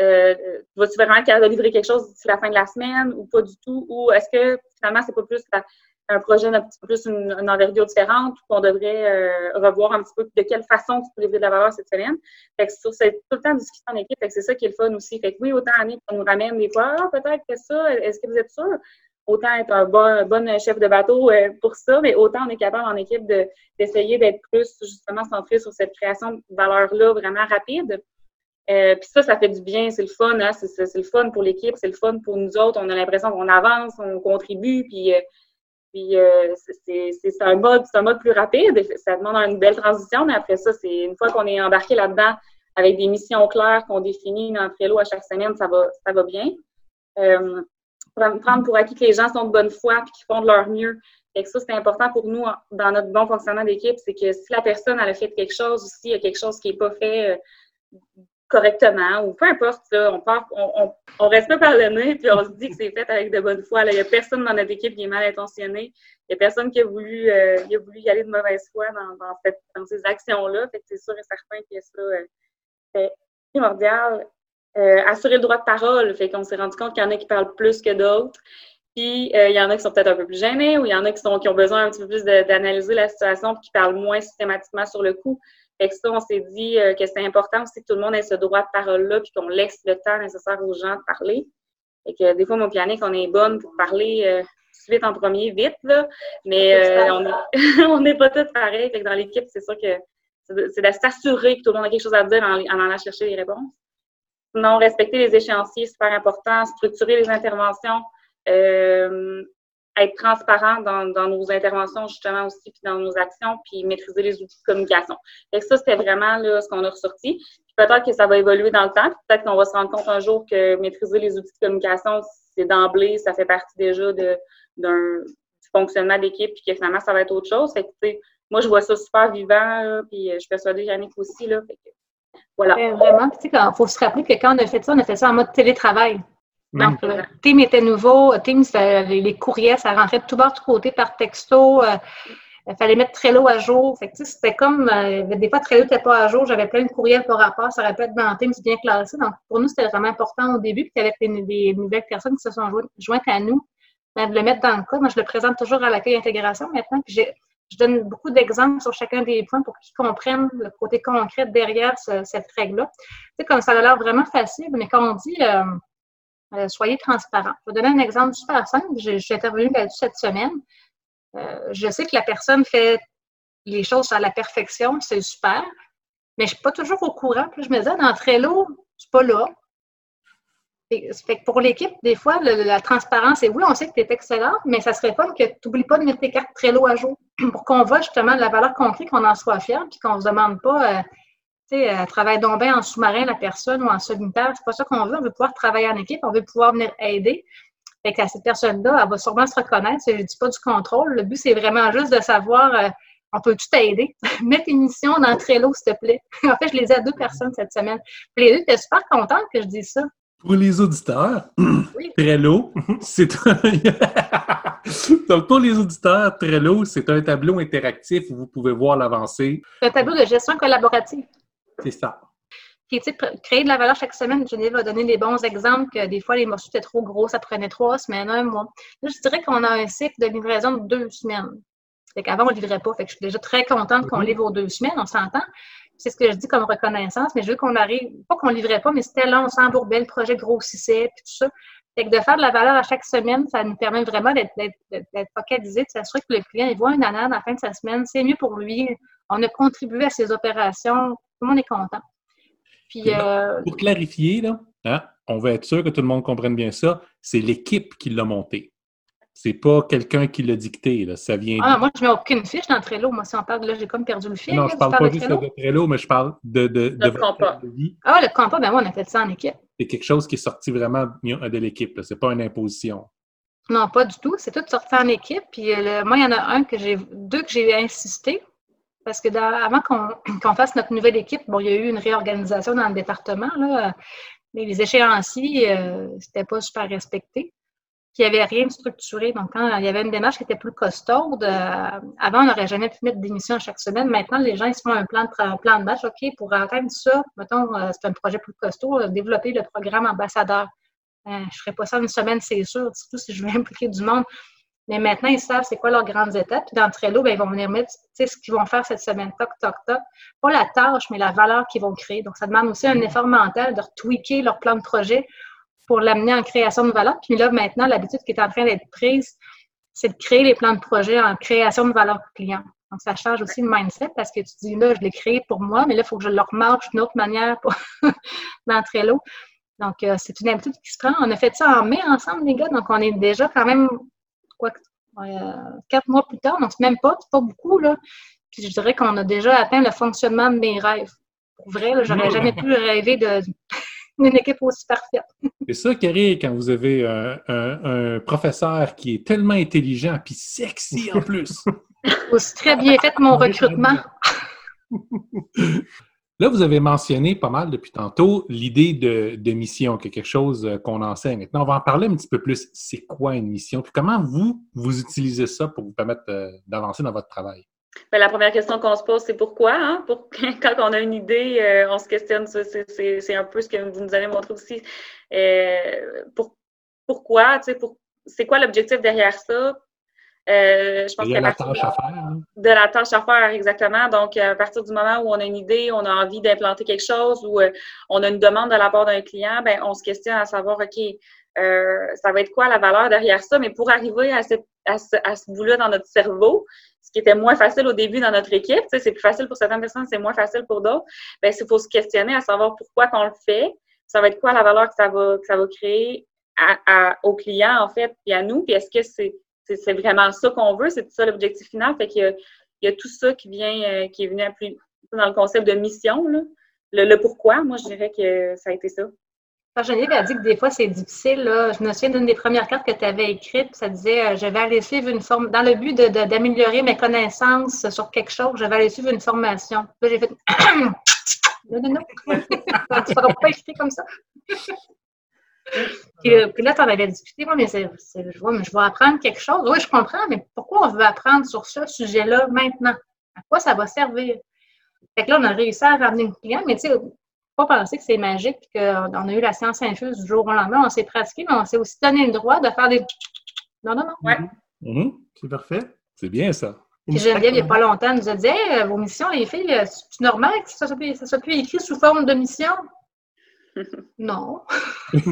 euh, vas-tu vraiment être capable de livrer quelque chose d'ici la fin de la semaine ou pas du tout? Ou est-ce que finalement, c'est pas plus la- un projet d'un petit peu plus une, envergure différente qu'on devrait euh, revoir un petit peu de quelle façon tu peux livrer de la valeur cette semaine? Fait que c'est tout le temps discuter en équipe, fait que c'est ça qui est le fun aussi. Fait que oui, autant Annick, on nous ramène des fois, peut-être que ça, est-ce que vous êtes sûr? Autant être un bon, bon chef de bateau euh, pour ça, mais autant on est capable en équipe de- d'essayer d'être plus justement centré sur cette création de valeur-là vraiment rapide. Euh, puis ça, ça fait du bien, c'est le fun, hein? c'est c'est- le fun pour l'équipe, c'est le fun pour nous autres. On a l'impression qu'on avance, on contribue, puis, puis euh, c'est- un mode, un mode plus rapide. Ça demande une belle transition, mais après ça, c'est une fois qu'on est embarqué là-dedans avec des missions claires qu'on définit dans Trello à chaque semaine, ça va, ça va bien. Euh, prendre pour acquis que les gens sont de bonne foi et qu'ils font de leur mieux. Fait que ça, c'est important pour nous dans notre bon fonctionnement d'équipe, c'est que si la personne a fait quelque chose ou s'il y a quelque chose qui n'est pas fait euh, correctement ou peu importe, on, part, reste pas par le nez puis on se dit que c'est fait avec de bonne foi. Il n'y a personne dans notre équipe qui est mal intentionné. Il n'y a personne qui a voulu, euh, qui a voulu y aller de mauvaise foi dans, ces actions-là. Fait c'est sûr et certain que ça, euh, c'est primordial. Euh, assurer le droit de parole. Fait qu'on s'est rendu compte qu'il y en a qui parlent plus que d'autres. Puis il y en a qui sont peut-être un peu plus gênés ou il y en a qui, sont, qui ont besoin un petit peu plus d'analyser la situation puis qui parlent moins systématiquement sur le coup. Fait que ça, on s'est dit euh, que c'est important aussi que tout le monde ait ce droit de parole-là puis qu'on laisse le temps nécessaire aux gens de parler. Fait que des fois, mon pianique, on est bonne pour parler euh, vite en premier, vite, là. Mais euh, on est- [LAUGHS] on n'est pas tous pareils. Fait que dans l'équipe, c'est sûr que c'est de, c'est de s'assurer que tout le monde a quelque chose à dire en, en allant chercher les réponses. Sinon, respecter les échéanciers, super important. Structurer les interventions. Euh, être transparent dans, dans nos interventions, justement, aussi, puis dans nos actions, puis maîtriser les outils de communication. Fait que ça, c'était vraiment là, ce qu'on a ressorti. Peut-être que ça va évoluer dans le temps. Peut-être qu'on va se rendre compte un jour que maîtriser les outils de communication, c'est d'emblée, ça fait partie déjà de, d'un du fonctionnement d'équipe, puis que finalement, ça va être autre chose. Fait que, moi, je vois ça super vivant, puis je suis persuadée Yannick aussi. Là, voilà. vraiment, tu sais, il faut se rappeler que quand on a fait ça, on a fait ça en mode télétravail. Donc, le Team était nouveau. Team, les courriels, ça rentrait de tout bord, de tout côté par texto. Il fallait mettre Trello à jour. c'était comme, euh, des fois, Trello n'était pas à jour. J'avais plein de courriels par rapport. Ça aurait pu être dans Teams bien classé. Donc, pour nous, c'était vraiment important au début. Puis, avec des, nouvelles personnes qui se sont jointes à nous, ben, de le mettre dans le code. Moi, je le présente toujours à l'accueil intégration maintenant. Puis, je donne beaucoup d'exemples sur chacun des points pour qu'ils comprennent le côté concret derrière cette règle-là. Tu comme ça a l'air vraiment facile, mais quand on dit euh, euh, soyez transparent. Je vais donner un exemple super simple. J'ai intervenu là-dessus cette semaine. Euh, je sais que la personne fait les choses à la perfection, c'est super, mais je ne suis pas toujours au courant. Puis je me disais, dans Trello, c'est pas là. Fait que pour l'équipe, des fois, la transparence, c'est oui, on sait que tu es excellent, mais ça serait fun que tu n'oublies pas de mettre tes cartes Trello à jour [CLEARS THROAT] pour qu'on voit justement la valeur concrète, qu'on en soit fier, puis qu'on ne se demande pas, euh, euh, travaille donc bien en sous-marin la personne ou en solitaire. C'est pas ça qu'on veut. On veut pouvoir travailler en équipe, on veut pouvoir venir aider. Fait que cette personne-là, elle va sûrement se reconnaître. Je ne dis pas du contrôle. Le but, c'est vraiment juste de savoir, euh, on peut tout t'aider? [LAUGHS] Mets tes missions dans Trello, s'il te plaît. [LAUGHS] en fait, je les ai à deux personnes cette semaine. Puis les deux étaient super contentes que je dise ça. Pour les auditeurs, [CLEARS THROAT] Trello, [LAUGHS] c'est un... Donc, pour les auditeurs, Trello, c'est un tableau interactif où vous pouvez voir l'avancée. C'est un tableau de gestion collaborative. C'est ça. Puis, tu sais, créer de la valeur chaque semaine, Geneviève va donner des bons exemples que des fois, les morceaux étaient trop gros, ça prenait trois semaines, un mois. Là, je dirais qu'on a un cycle de livraison de deux semaines. Fait qu'avant, on ne livrait pas. Fait que je suis déjà très contente qu'on mhm. livre aux deux semaines, on s'entend. C'est ce que je dis comme reconnaissance, mais je veux qu'on arrive, pas qu'on livrait pas, mais c'était là, on s'embourbait, le projet grossissait, puis tout ça. Fait que de faire de la valeur à chaque semaine, ça nous permet vraiment d'être focalisé, de s'assurer que le client il voit une année à la fin de sa semaine, c'est mieux pour lui. On a contribué à ses opérations, tout le monde est content. Euh, pour clarifier, là, hein, on veut être sûr que tout le monde comprenne bien ça, c'est l'équipe qui l'a monté. C'est pas quelqu'un qui l'a dicté. Là. Ça vient ah, moi, je mets aucune fiche dans Trello. Moi, si on parle de là, j'ai comme perdu le fil. Non, je parle pas juste de Trello, mais je parle de, de, de votre compas. Ah, le compas, ben moi, on a fait ça en équipe. C'est quelque chose qui est sorti vraiment de l'équipe. C'est pas une imposition. Non, pas du tout. C'est tout sorti en équipe. Puis euh, moi, il y en a un que j'ai, deux que j'ai insisté. Parce que avant [CLEARS THROAT] qu'on fasse notre nouvelle équipe, bon, il y a eu une réorganisation dans le département, mais les échéanciers, euh, c'était pas super respecté. Puis il n'y avait rien de structuré. Donc, quand il y avait une démarche qui était plus costaude, euh, avant, on n'aurait jamais pu mettre d'émission chaque semaine. Maintenant, les gens, ils se font un plan de, plan de match. OK, pour atteindre ça, mettons, euh, c'est un projet plus costaud, euh, développer le programme ambassadeur. je ne ferai pas ça une semaine, c'est sûr, surtout si je veux [LAUGHS] impliquer du monde. Mais maintenant, ils savent c'est quoi leurs grandes étapes. Puis dans Trello, ben, ils vont venir mettre ce qu'ils vont faire cette semaine, toc, toc, toc. Pas la tâche, mais la valeur qu'ils vont créer. Donc, ça demande aussi un effort mental de retweaker leur plan de projet pour l'amener en création de valeur. Puis là, maintenant, l'habitude qui est en train d'être prise, c'est de créer les plans de projet en création de valeur client. Donc, ça change aussi le mindset parce que tu dis, là, je l'ai créé pour moi, mais là, il faut que je le remarche d'une autre manière pour... [LAUGHS] dans Trello. Donc, euh, c'est une habitude qui se prend. On a fait ça en mai ensemble, les gars. Donc, on est déjà quand même euh, quatre mois plus tard, donc même pas, c'est pas beaucoup, là. Puis je dirais qu'on a déjà atteint le fonctionnement de mes rêves. Pour vrai, j'aurais jamais pu rêver [LAUGHS] d'une équipe aussi parfaite. C'est ça qui arrive quand vous avez un, professeur qui est tellement intelligent puis sexy en plus. [LAUGHS] aussi très bien fait mon recrutement. [LAUGHS] Là, vous avez mentionné pas mal depuis tantôt l'idée de, mission, quelque chose euh, qu'on enseigne. Maintenant, on va en parler un petit peu plus. C'est quoi une mission? Puis comment vous, vous utilisez ça pour vous permettre euh, d'avancer dans votre travail? Bien, la première question qu'on se pose, c'est pourquoi. Hein? [LAUGHS] Quand on a une idée, euh, on se questionne. C'est un peu ce que vous nous avez montré aussi. pour, pourquoi? Pour, c'est quoi l'objectif derrière ça? Euh, je pense de la tâche à faire. Hein? De la tâche à faire, exactement. Donc, à partir du moment où on a une idée, on a envie d'implanter quelque chose ou euh, on a une demande de la part d'un client, ben, on se questionne à savoir, OK, euh, ça va être quoi la valeur derrière ça? Mais pour arriver à, cette, à ce, à ce bout-là dans notre cerveau, ce qui était moins facile au début dans notre équipe, c'est plus facile pour certaines personnes, c'est moins facile pour d'autres, ben, il faut se questionner à savoir pourquoi qu'on le fait. Ça va être quoi la valeur que ça va, que ça va créer à, à, au client, en fait, puis à nous, puis est-ce que c'est c'est vraiment ça qu'on veut, c'est ça l'objectif final. Fait qu'il y, a tout ça qui vient, euh, qui est venu plus dans le concept de mission. Le, pourquoi, moi, je dirais que ça a été ça. Geneviève a dit que des fois, c'est difficile. Là. Je me souviens d'une des premières cartes que tu avais écrites, ça disait euh, Je vais aller suivre une forme, dans le but d'améliorer mes connaissances sur quelque chose, je vais aller suivre une formation. Là, j'ai fait [COUGHS] Non, non, non. [LAUGHS] tu ne pourras pas écrire comme ça. Euh, puis, là, tu en avais discuté, moi, mais, je, vois, mais je vais apprendre quelque chose. Oui, je comprends, mais pourquoi on veut apprendre sur ce sujet-là maintenant? À quoi ça va servir? Fait que là, on a réussi à ramener une client, mais tu sais, pas penser que c'est magique et qu'on a eu la science infuse du jour au lendemain. On s'est pratiqué, mais on s'est aussi donné le droit de faire des. Non, non, non. Ouais. Mhm. C'est parfait. C'est bien ça. Puis Geneviève, il n'y a pas longtemps, nous a dit hey, vos missions, les filles, c'est normal que ça soit, ça soit plus écrit sous forme de mission? Non. [LAUGHS] ouais,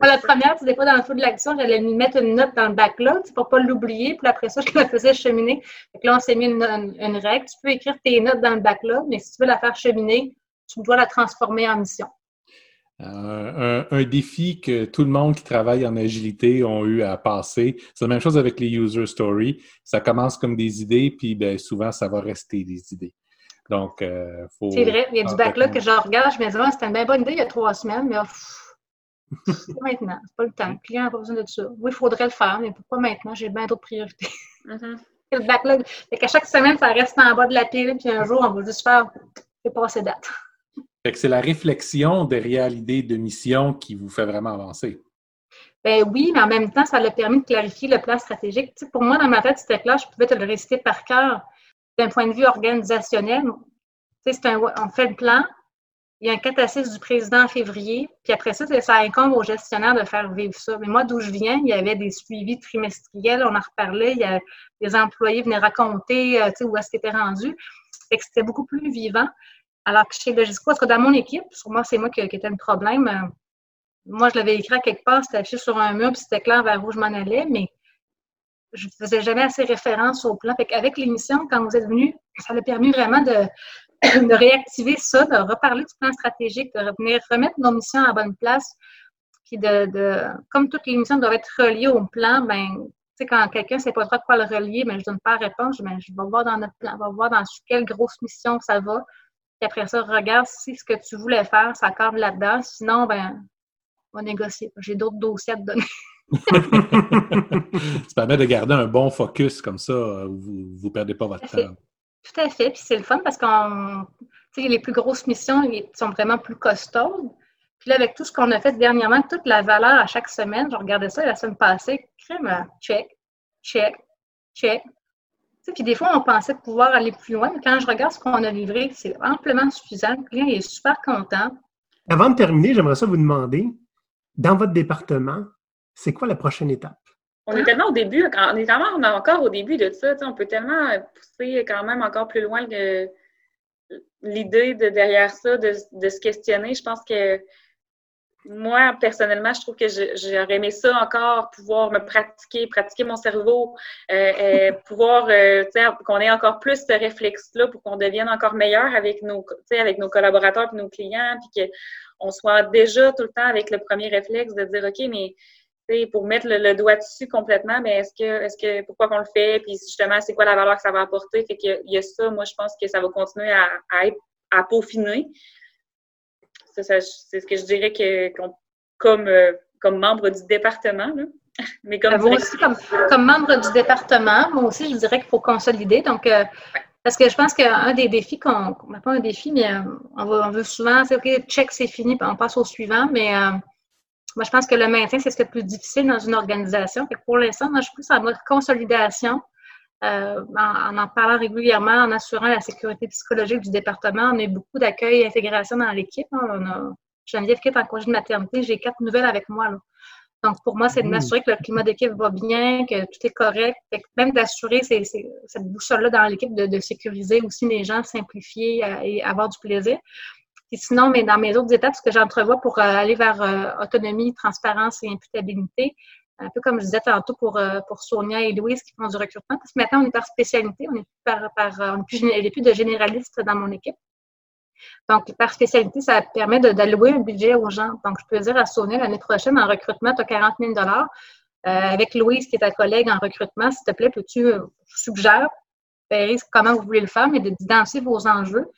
la première, des fois, dans le feu de l'action, j'allais lui mettre une note dans le backlog pour ne pas l'oublier. Puis après ça, [LAUGHS] je la faisais cheminer. Donc là, on s'est mis une, une, règle. Tu peux écrire tes notes dans le backlog, mais si tu veux la faire cheminer, tu dois la transformer en mission. Euh, un, défi que tout le monde qui travaille en agilité ont eu à passer. C'est la même chose avec les user stories. Ça commence comme des idées, puis ben, souvent, ça va rester des idées. Donc, euh, faut. C'est vrai, il y a du backlog que je regarde, je me dis, oh, c'était une bien bonne idée il y a trois semaines, mais pas maintenant, c'est pas le temps. Le client n'a pas besoin de ça. Oui, il faudrait le faire, mais pourquoi maintenant? J'ai bien d'autres priorités. Mm-hmm. [LAUGHS] le backlog. Fait qu'à chaque semaine, ça reste en bas de la pile, puis un jour, on va juste faire, c'est passer date. Fait que c'est la réflexion derrière l'idée de mission qui vous fait vraiment avancer. Ben oui, mais en même temps, ça l'a permis de clarifier le plan stratégique. pour moi, dans ma tête, c'était clair, je pouvais te le réciter par cœur d'un point de vue organisationnel, on fait le plan, il y a un cataclysme du président en février, puis après ça, ça incombe aux gestionnaires de faire vivre ça. Mais moi, d'où je viens, il y avait des suivis trimestriels, on en reparlait, les employés venaient raconter euh, où est-ce qu'ils étaient rendus. c'était beaucoup plus vivant. Alors que chez Logisco, parce que dans mon équipe, moi, c'est moi qui, qui était le problème. Euh, moi, je l'avais écrit à quelque part, c'était affiché sur un mur, puis c'était clair vers où je m'en allais, mais je faisais jamais assez référence au plan. Avec l'émission, quand vous êtes venu, ça a permis vraiment de, [CLEARS THROAT] réactiver ça, de reparler du plan stratégique, de revenir remettre nos missions à bonne place. Puis de, de comme toutes les missions doivent être reliées au plan, ben, quand quelqu'un ne sait pas trop quoi le relier, ben, je ne donne pas la réponse, ben, je vais voir dans notre plan, on va voir dans quelle grosse mission ça va. Puis après ça, regarde si ce que tu voulais faire, ça là-dedans. Sinon, ben, on va négocier. J'ai d'autres dossiers à te donner. [LAUGHS] ça permet de garder un bon focus comme ça, vous ne perdez pas votre temps. Tout à fait. Puis c'est le fun parce qu'on. les plus grosses missions ils sont vraiment plus costaudes. Puis là, avec tout ce qu'on a fait dernièrement, toute la valeur à chaque semaine, je regardais ça la semaine passée, crème, check, check, check. puis des fois, on pensait pouvoir aller plus loin, mais quand je regarde ce qu'on a livré, c'est amplement suffisant. Le client est super content. Avant de terminer, j'aimerais ça vous demander, dans votre département, c'est quoi la prochaine étape? On est tellement au début, on est tellement encore au début de ça, on peut tellement pousser quand même encore plus loin l'idée de derrière ça, de, se questionner. Je pense que moi, personnellement, je trouve que j'aurais aimé ça encore, pouvoir me pratiquer, pratiquer mon cerveau, euh, euh, [LAUGHS] pouvoir, euh, qu'on ait encore plus ce réflexe-là pour qu'on devienne encore meilleur avec nos, avec nos collaborateurs et nos clients, puis qu'on soit déjà tout le temps avec le premier réflexe de dire, OK, mais pour mettre le, doigt dessus complètement, mais est-ce que, est-ce que, pourquoi qu'on le fait, puis justement, c'est quoi la valeur que ça va apporter? Fait qu'il y, a ça, moi, je pense que ça va continuer à, être, à peaufiner. c'est ce que je dirais que, comme, euh, comme membre du département, [LAUGHS] Mais comme, euh, aussi, comme, membre du département, moi aussi, je dirais qu'il faut consolider. Donc, euh, parce que je pense qu'un des défis qu'on, pas un défi, mais on, on veut souvent, c'est OK, check, c'est fini, on passe au suivant, mais moi, je pense que le maintien, c'est ce qui est le plus difficile dans une organisation. pour l'instant, moi, je pense en mode consolidation, euh, en, en, parlant régulièrement, en assurant la sécurité psychologique du département. On a eu beaucoup d'accueil et d'intégration dans l'équipe. Hein. On a Geneviève qui est en congé de maternité. J'ai quatre nouvelles avec moi. Donc, pour moi, c'est de mmh. m'assurer que le climat d'équipe va bien, que tout est correct. même d'assurer cette boussole-là dans l'équipe, de, de, sécuriser aussi les gens, simplifier euh, et avoir du plaisir. Puis sinon, mais dans mes autres étapes, ce que j'entrevois pour euh, aller vers euh, autonomie, transparence et imputabilité, un peu comme je disais tantôt pour, euh, pour Sonia et Louise qui font du recrutement, parce que maintenant, on est par spécialité, on n'est par, on plus, plus de généralistes dans mon équipe. Donc, par spécialité, ça permet d'allouer un budget aux gens. Donc, je peux dire à Sonia, l'année prochaine, en recrutement, tu as 40 000 Avec Louise, qui est ta collègue en recrutement, s'il te plaît, peux-tu suggérer comment vous voulez le faire, mais d'identifier vos enjeux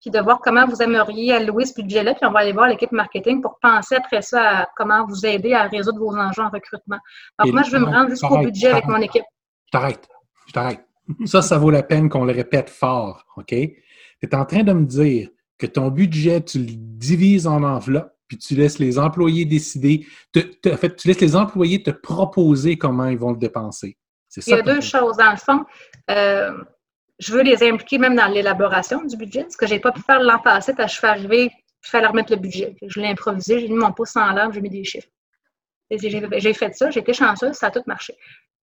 puis de voir comment vous aimeriez allouer ce budget-là, puis on va aller voir l'équipe marketing pour penser après ça à comment vous aider à résoudre vos enjeux en recrutement. Donc, moi, je veux me rendre jusqu'au budget avec mon équipe. Je t'arrête. Je t'arrête. Ça, ça vaut la peine qu'on le répète fort, OK? Tu es en train de me dire que ton budget, tu le divises en enveloppes, puis tu laisses les employés décider. en fait, tu laisses les employés te proposer comment ils vont le dépenser. C'est ça. Il y a deux choses. Dans le fond, euh, je veux les impliquer même dans l'élaboration du budget, ce que je n'ai pas pu faire l'an passé parce que je suis arrivée, il fallait remettre le budget. Je l'ai improvisé, j'ai mis mon pouce en l'air, j'ai mis des chiffres. J'ai fait ça, j'ai été chanceuse, ça a tout marché.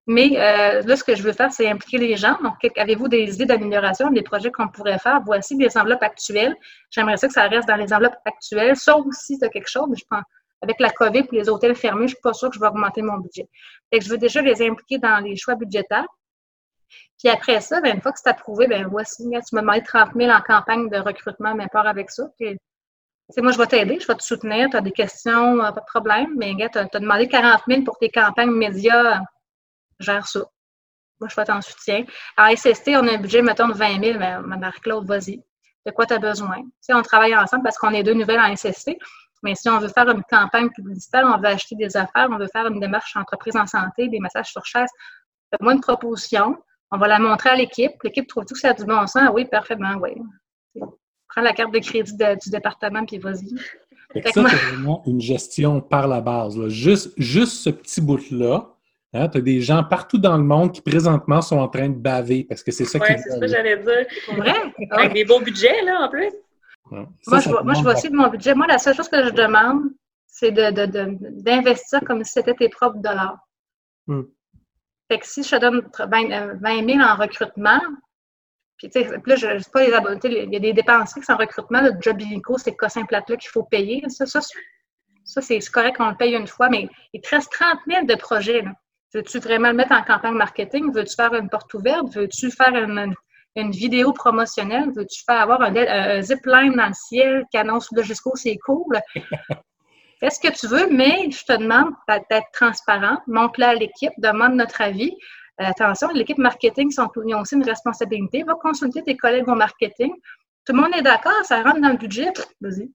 Mais euh, là, ce que je veux faire, c'est impliquer les gens. Donc, avez-vous des idées d'amélioration, des projets qu'on pourrait faire? Voici des enveloppes actuelles. J'aimerais ça que ça reste dans les enveloppes actuelles, sauf si tu as quelque chose, je pense, avec la COVID et les hôtels fermés, je ne suis pas sûre que je vais augmenter mon budget. Et je veux déjà les impliquer dans les choix budgétaires. Puis après ça, ben, une fois que c'est approuvé, ben voici, tu m'as demandé 30 000 en campagne de recrutement, mais part avec ça. Puis, moi, je vais t'aider, je vais te soutenir, tu as des questions, euh, pas de problème, mais tu as, demandé 40 000 pour tes campagnes médias, gère ça. Moi, je vais t'en soutien. À SST, on a un budget, mettons, de 20 000, mais Marie-Claude, vas-y. De quoi tu as besoin? Tu sais, on travaille ensemble parce qu'on est deux nouvelles en SST. Mais si on veut faire une campagne publicitaire, on veut acheter des affaires, on veut faire une démarche entreprise en santé, des messages sur chasse, fais-moi une proposition. On va la montrer à l'équipe. L'équipe trouve tout que ça a du bon sens. Oui, parfaitement, oui. Prends la carte de crédit du département puis vas-y. ça, c'est vraiment une gestion par la base. Juste, juste ce petit bout-là, Hein, tu as des gens partout dans le monde qui présentement sont en train de baver parce que c'est ça ouais, c'est ça que j'allais dire. Vrai? Avec des beaux budgets, là, en plus. moi, je, moi, je vois aussi de mon budget. Moi, la seule chose que je demande, c'est d'investir de, comme si c'était tes propres dollars. Hmm. Que si je te donne 20, 20 000 en recrutement, puis, tu sais, là, je, sais pas les abonnés, il y a des dépenses en recrutement, le job illico, c'est cossin plate-là qu'il faut payer. Ça, ça, c'est correct qu'on le paye une fois, mais il te reste 30 000 de projets. Là. Veux-tu vraiment le mettre en campagne marketing? Veux-tu faire une porte ouverte? Veux-tu faire une, vidéo promotionnelle? Veux-tu faire avoir un, zipline dans le ciel qui annonce le jusqu'au c'est cool? Fais ce que tu veux, mais je te demande d'être transparent, montre-le à l'équipe, demande notre avis. Euh, attention, l'équipe marketing, ils ont aussi une responsabilité. Va consulter tes collègues au marketing. Tout le monde est d'accord, ça rentre dans le budget. Vas-y.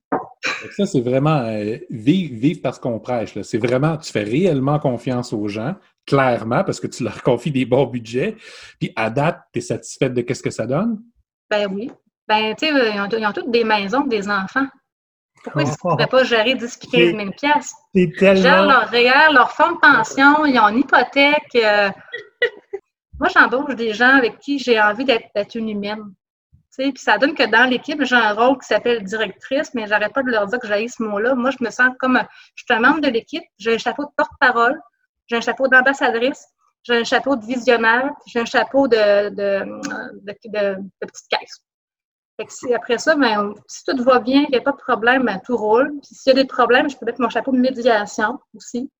Ça, c'est vraiment euh, vivre, parce qu'on prêche. C'est vraiment, tu fais réellement confiance aux gens clairement, parce que tu leur confies des bons budgets. Puis à date, tu es satisfaite de qu'est-ce que ça donne? Ben oui. Ben, tu sais, ils, ont, ils toutes des maisons, des enfants. Pourquoi ils ne pourraient pas gérer 10 15 000 Ils gèrent leur réel, leur fonds de pension, ils ont une hypothèque. Euh. Moi, j'embauche des gens avec qui j'ai envie d'être une humaine. Puis ça donne que dans l'équipe, j'ai un rôle qui s'appelle directrice, mais j'arrête pas de leur dire que j'ai ce mot-là. Moi, je me sens comme je suis un membre de l'équipe, j'ai un chapeau de porte-parole, j'ai un chapeau d'ambassadrice, j'ai un chapeau de visionnaire, j'ai un chapeau de, de, petite caisse. Après ça, ben, si tout va bien, il n'y a pas de problème, ben, tout roule. S'il y a des problèmes, je peux mettre mon chapeau de médiation aussi.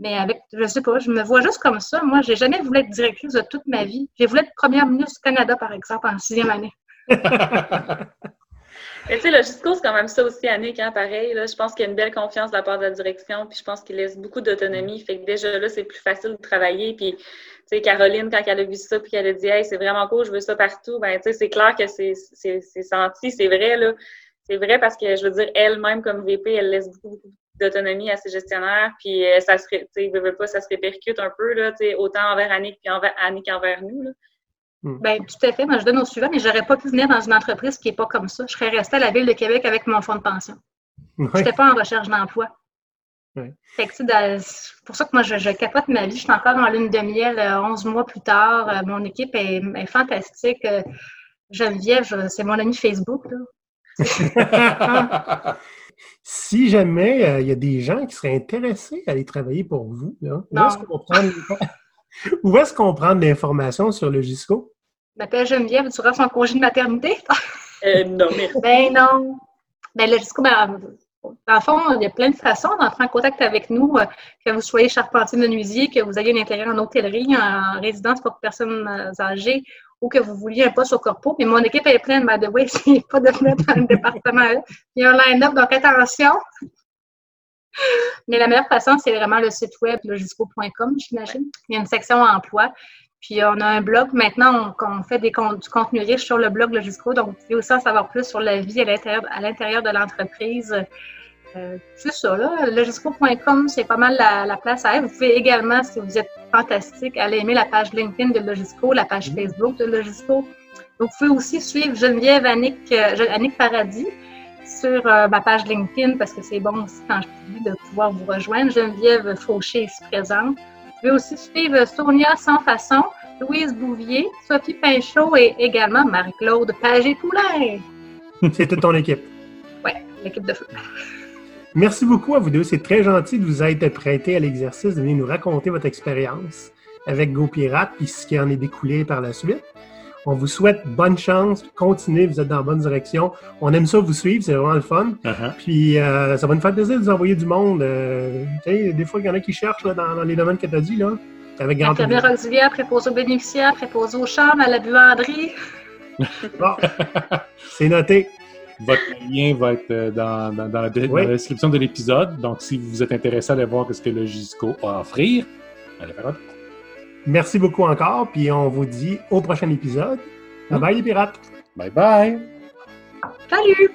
Mais avec, je sais pas, je me vois juste comme ça. Moi, j'ai jamais voulu être directrice de toute ma vie. J'ai voulu être première ministre du Canada, par exemple, en sixième année. [LAUGHS] Mais tu sais, le Gisco, c'est quand même ça aussi, Annick, hein, pareil. Là, je pense qu'il y a une belle confiance de la part de la direction, puis je pense qu'il laisse beaucoup d'autonomie. Fait que déjà là, c'est plus facile de travailler. Puis, tu sais, Caroline, quand elle a vu ça, puis qu'elle a dit, hey, c'est vraiment cool, je veux ça partout, ben, tu sais, c'est clair que c'est senti, c'est vrai, là. C'est vrai parce que, je veux dire, elle-même, comme VP, elle laisse beaucoup, d'autonomie à ses gestionnaires, puis euh, ça se, tu sais, veut pas, ça se répercute un peu, là, tu sais, autant envers Annick, puis envers Annick envers nous, là. Hmm. Ben, tout à fait. Moi, je donne au suivant, mais je n'aurais pas pu venir dans une entreprise qui n'est pas comme ça. Je serais restée à la Ville de Québec avec mon fonds de pension. Je n'étais pas en recherche d'emploi. C'est pour ça que moi, je, capote ma vie. Je suis encore en lune de miel 11 mois plus tard. Euh, mon équipe est, fantastique. Euh, Geneviève, c'est mon ami Facebook. [LAUGHS] si jamais euh, il y a des gens qui seraient intéressés à aller travailler pour vous, là, où est-ce qu'on prend [LAUGHS] où est-ce qu'on prend de l'information sur le GISCO? Je m'appelle Geneviève, tu auras son congé de maternité? [LAUGHS] euh, non, merci. Ben non. Ben, le GISCO, ben, dans le fond, il y a plein de façons d'entrer en contact avec nous, euh, que vous soyez charpentier menuisier, que vous ayez un intérêt en hôtellerie, en résidence pour personnes euh, âgées, ou que vous vouliez un poste au corpo. Mais mon équipe est pleine, by the way, [LAUGHS] s'il pas de mettre dans le département. Il y a un line-up, donc attention. Mais la meilleure façon, c'est vraiment le site web logisco.com, j'imagine. Il y a une section emploi. Puis on a un blog maintenant, on, fait des, du contenu riche sur le blog Logisco. Donc, vous pouvez aussi en savoir plus sur la vie à l'intérieur de l'entreprise. Euh, c'est ça, là. Logisco.com, c'est pas mal la, place à être. Vous pouvez également, si vous êtes fantastique, aller aimer la page LinkedIn de Logisco, la page Facebook de Logisco. Donc, vous pouvez aussi suivre Geneviève Annick, euh, Annick Paradis sur euh, ma page LinkedIn parce que c'est bon aussi quand je publie de pouvoir vous rejoindre. Geneviève Fauché est présente. Vous pouvez aussi suivre Sonia Sans Façon, Louise Bouvier, Sophie Pinchot et également Marie-Claude Pagé-Poulain. [LAUGHS] C'est toute ton équipe. Oui, l'équipe de feu. Merci beaucoup à vous deux. C'est très gentil de vous être prêté à l'exercice, de venir nous raconter votre expérience avec GoPirate et ce qui en est découlé par la suite. On vous souhaite bonne chance, continuez, vous êtes dans la bonne direction. On aime ça vous suivre, c'est vraiment le fun. Uh-huh. Puis euh, ça va nous faire plaisir de vous envoyer du monde. Euh, des fois, il y en a qui cherchent dans, les domaines que tu as dit. Là, avec Infirmière auxiliaire, préposé aux bénéficiaires, préposé aux chambres, à la buanderie. [LAUGHS] bon, c'est noté. Votre lien va être euh, dans, la, description de l'épisode. Donc, si vous êtes intéressé à aller voir ce que le Gisco a à offrir, allez faire un Merci beaucoup encore, puis on vous dit au prochain épisode. Bye bye les pirates! Bye bye! Salut!